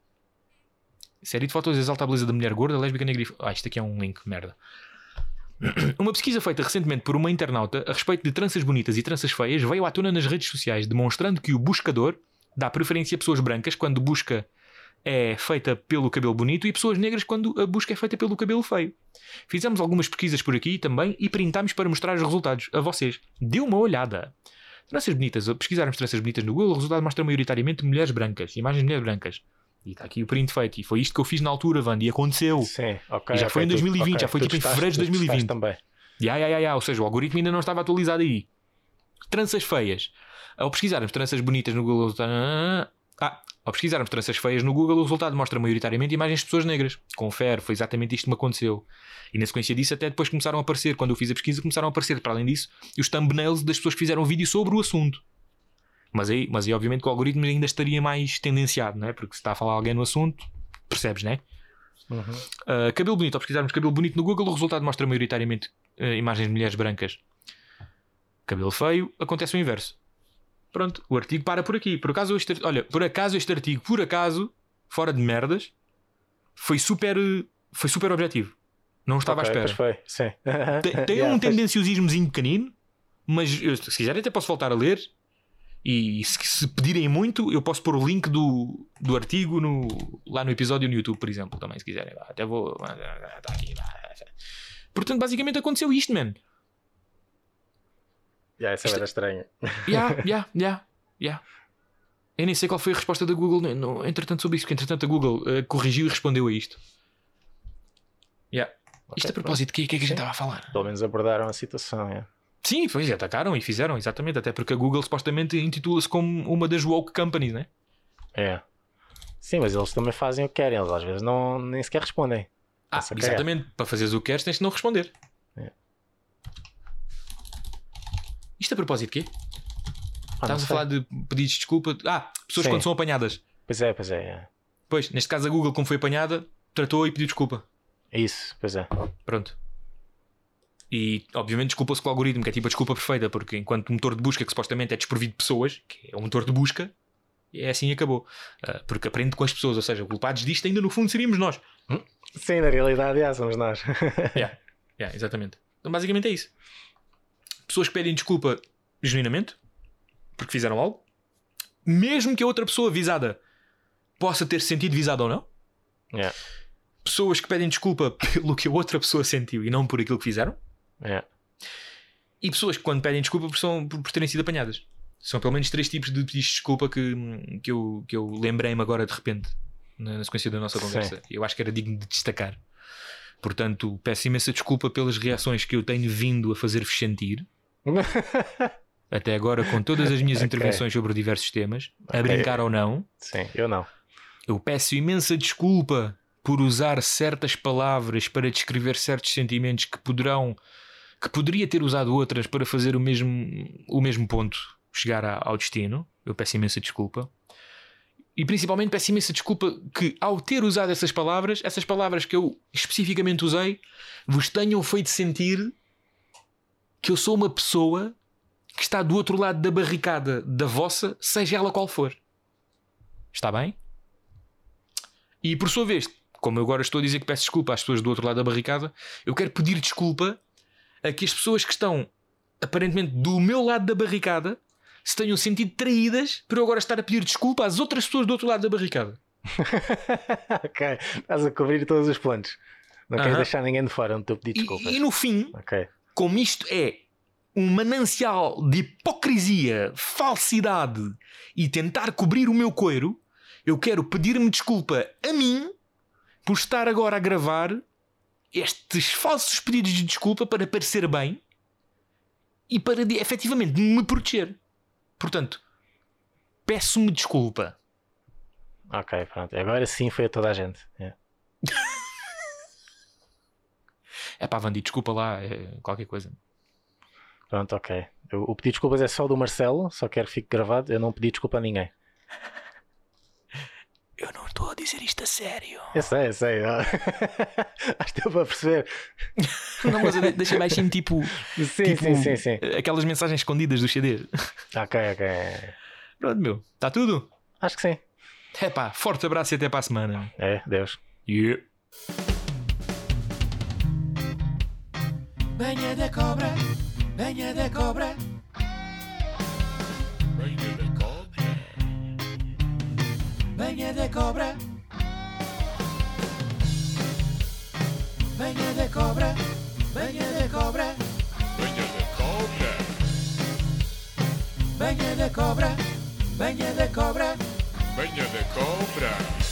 Série de fotos exalta a beleza da mulher gorda, lésbica, negra e... Ah, isto aqui é um link, merda. Uma pesquisa feita recentemente por uma internauta a respeito de tranças bonitas e tranças feias veio à tona nas redes sociais, demonstrando que o buscador dá preferência a pessoas brancas quando busca é feita pelo cabelo bonito e pessoas negras quando a busca é feita pelo cabelo feio. Fizemos algumas pesquisas por aqui também e printámos para mostrar os resultados a vocês. Dê uma olhada. Tranças bonitas. Pesquisarmos tranças bonitas no Google, o resultado mostra maioritariamente mulheres brancas. Imagens de mulheres brancas. E está aqui o print feito. E foi isto que eu fiz na altura, Wanda. E aconteceu. Sim, ok. E já ok, foi em tu- 2020, ok, já foi tipo em testaste- fevereiro de tu testaste 2020. também. Ya, ya, ya, ya. Ou seja, o algoritmo ainda não estava atualizado aí. Tranças feias. Ao pesquisarmos tranças bonitas no Google. Ah, ao pesquisarmos tranças feias no Google, o resultado mostra maioritariamente imagens de pessoas negras. Confere, foi exatamente isto que me aconteceu. E na sequência disso, até depois começaram a aparecer, quando eu fiz a pesquisa, começaram a aparecer, para além disso, os thumbnails das pessoas que fizeram vídeo sobre o assunto. Mas aí, mas aí obviamente, que o algoritmo ainda estaria mais tendenciado, não é? Porque se está a falar alguém no assunto, percebes, não é? Uhum. Uh, cabelo bonito, ao pesquisarmos cabelo bonito no Google, o resultado mostra maioritariamente uh, imagens de mulheres brancas. Cabelo feio, acontece o inverso. Pronto, o artigo para por aqui. Por acaso, este, olha, por acaso este artigo, por acaso, fora de merdas, foi super, foi super objetivo. Não estava Ok, à espera. Tem, tem Yeah, um pois- tendenciosismozinho pequenino, mas eu, se quiserem até posso voltar a ler. E se, se pedirem muito, eu posso pôr o link do, do artigo no, lá no episódio no YouTube, por exemplo, também, se quiserem. Até vou. Tá aqui. Portanto, basicamente aconteceu isto, man. Yeah, essa Isto- era estranha. Ya, ya, ya, ya. Eu nem sei qual foi a resposta da Google, no- no- entretanto, sobre isso, porque entretanto a Google eh, corrigiu e respondeu a isto. Ya. Isto Ok, a propósito? O que é que a gente estava a falar? Pelo menos abordaram a situação. yeah. Sim, pois, atacaram e fizeram, exatamente. Até porque a Google supostamente intitula-se como uma das woke companies, né? É. Sim, mas eles também fazem o que querem. Eles às vezes não, nem sequer respondem. Ah, cagar. exatamente. Para fazeres o que queres, tens de não responder. É. Isto a propósito de quê? Ah, Estávamos a falar de pedidos de desculpa. Ah, pessoas Sim. quando são apanhadas. Pois é, pois é. é. Pois, neste caso a Google, como foi apanhada, tratou e pediu desculpa. É Isso, pois é. Pronto. E obviamente desculpa-se com o algoritmo, que é tipo a desculpa perfeita, porque enquanto motor de busca que supostamente é desprovido de pessoas, que é um motor de busca, é assim e acabou. Ah, porque aprende com as pessoas, ou seja, culpados disto ainda no fundo seríamos nós. Sim, na realidade, yeah, somos nós. Yeah, yeah, exatamente. Então basicamente é isso. Pessoas que pedem desculpa genuinamente porque fizeram algo, mesmo que a outra pessoa visada possa ter se sentido visada ou não. Yeah. Pessoas que pedem desculpa pelo que a outra pessoa sentiu e não por aquilo que fizeram. Yeah. E pessoas que quando pedem desculpa por, são, por, por terem sido apanhadas. São pelo menos três tipos de pedidos de desculpa que, que eu, que eu lembrei-me agora de repente na, na sequência da nossa Sim. conversa. Eu acho que era digno de destacar. Portanto, peço imensa desculpa pelas reações que eu tenho vindo a fazer-vos sentir. Até agora, com todas as minhas Ok. intervenções sobre diversos temas, a Ok. brincar ou não, Sim, eu não. eu peço imensa desculpa por usar certas palavras para descrever certos sentimentos que poderão que poderia ter usado outras para fazer o mesmo o mesmo ponto, chegar a- ao destino. Eu peço imensa desculpa. E principalmente peço imensa desculpa que ao ter usado essas palavras, essas palavras que eu especificamente usei, vos tenham feito sentir que eu sou uma pessoa que está do outro lado da barricada da vossa, seja ela qual for. Está bem? E por sua vez, como eu agora estou a dizer que peço desculpa às pessoas do outro lado da barricada, eu quero pedir desculpa a que as pessoas que estão aparentemente do meu lado da barricada se tenham sentido traídas por eu agora estar a pedir desculpa às outras pessoas do outro lado da barricada. ok, estás a cobrir todos os pontos. Não queres Aham. deixar ninguém de fora onde tu pedir E, desculpas. e no fim, Ok. como isto é um manancial de hipocrisia, falsidade e tentar cobrir o meu coiro, eu quero pedir-me desculpa a mim por estar agora a gravar estes falsos pedidos de desculpa para parecer bem e para efetivamente me proteger. Portanto, peço-me desculpa. Ok, pronto. Agora sim foi a toda a gente. Yeah. É pá, Vandi, desculpa lá, é qualquer coisa. Pronto, ok. Eu- o pedido de desculpas é só do Marcelo, só quero que fique gravado. Eu não pedi desculpa a ninguém. Eu não estou a dizer isto a sério. Eu sei, eu sei. Acho que deu para perceber. Não, mas de- deixa baixinho tipo, Sim, tipo sim, sim, sim. aquelas mensagens escondidas do CD. Ok, ok. Pronto, meu. Está tudo? Acho que sim. É pá, forte abraço e até para a semana. É, Deus. Yeah. Venha da cobra, venha da cobra. Venha da cobra. Venha da cobra. Venha da cobra. Venha da cobra. Banha de cobra.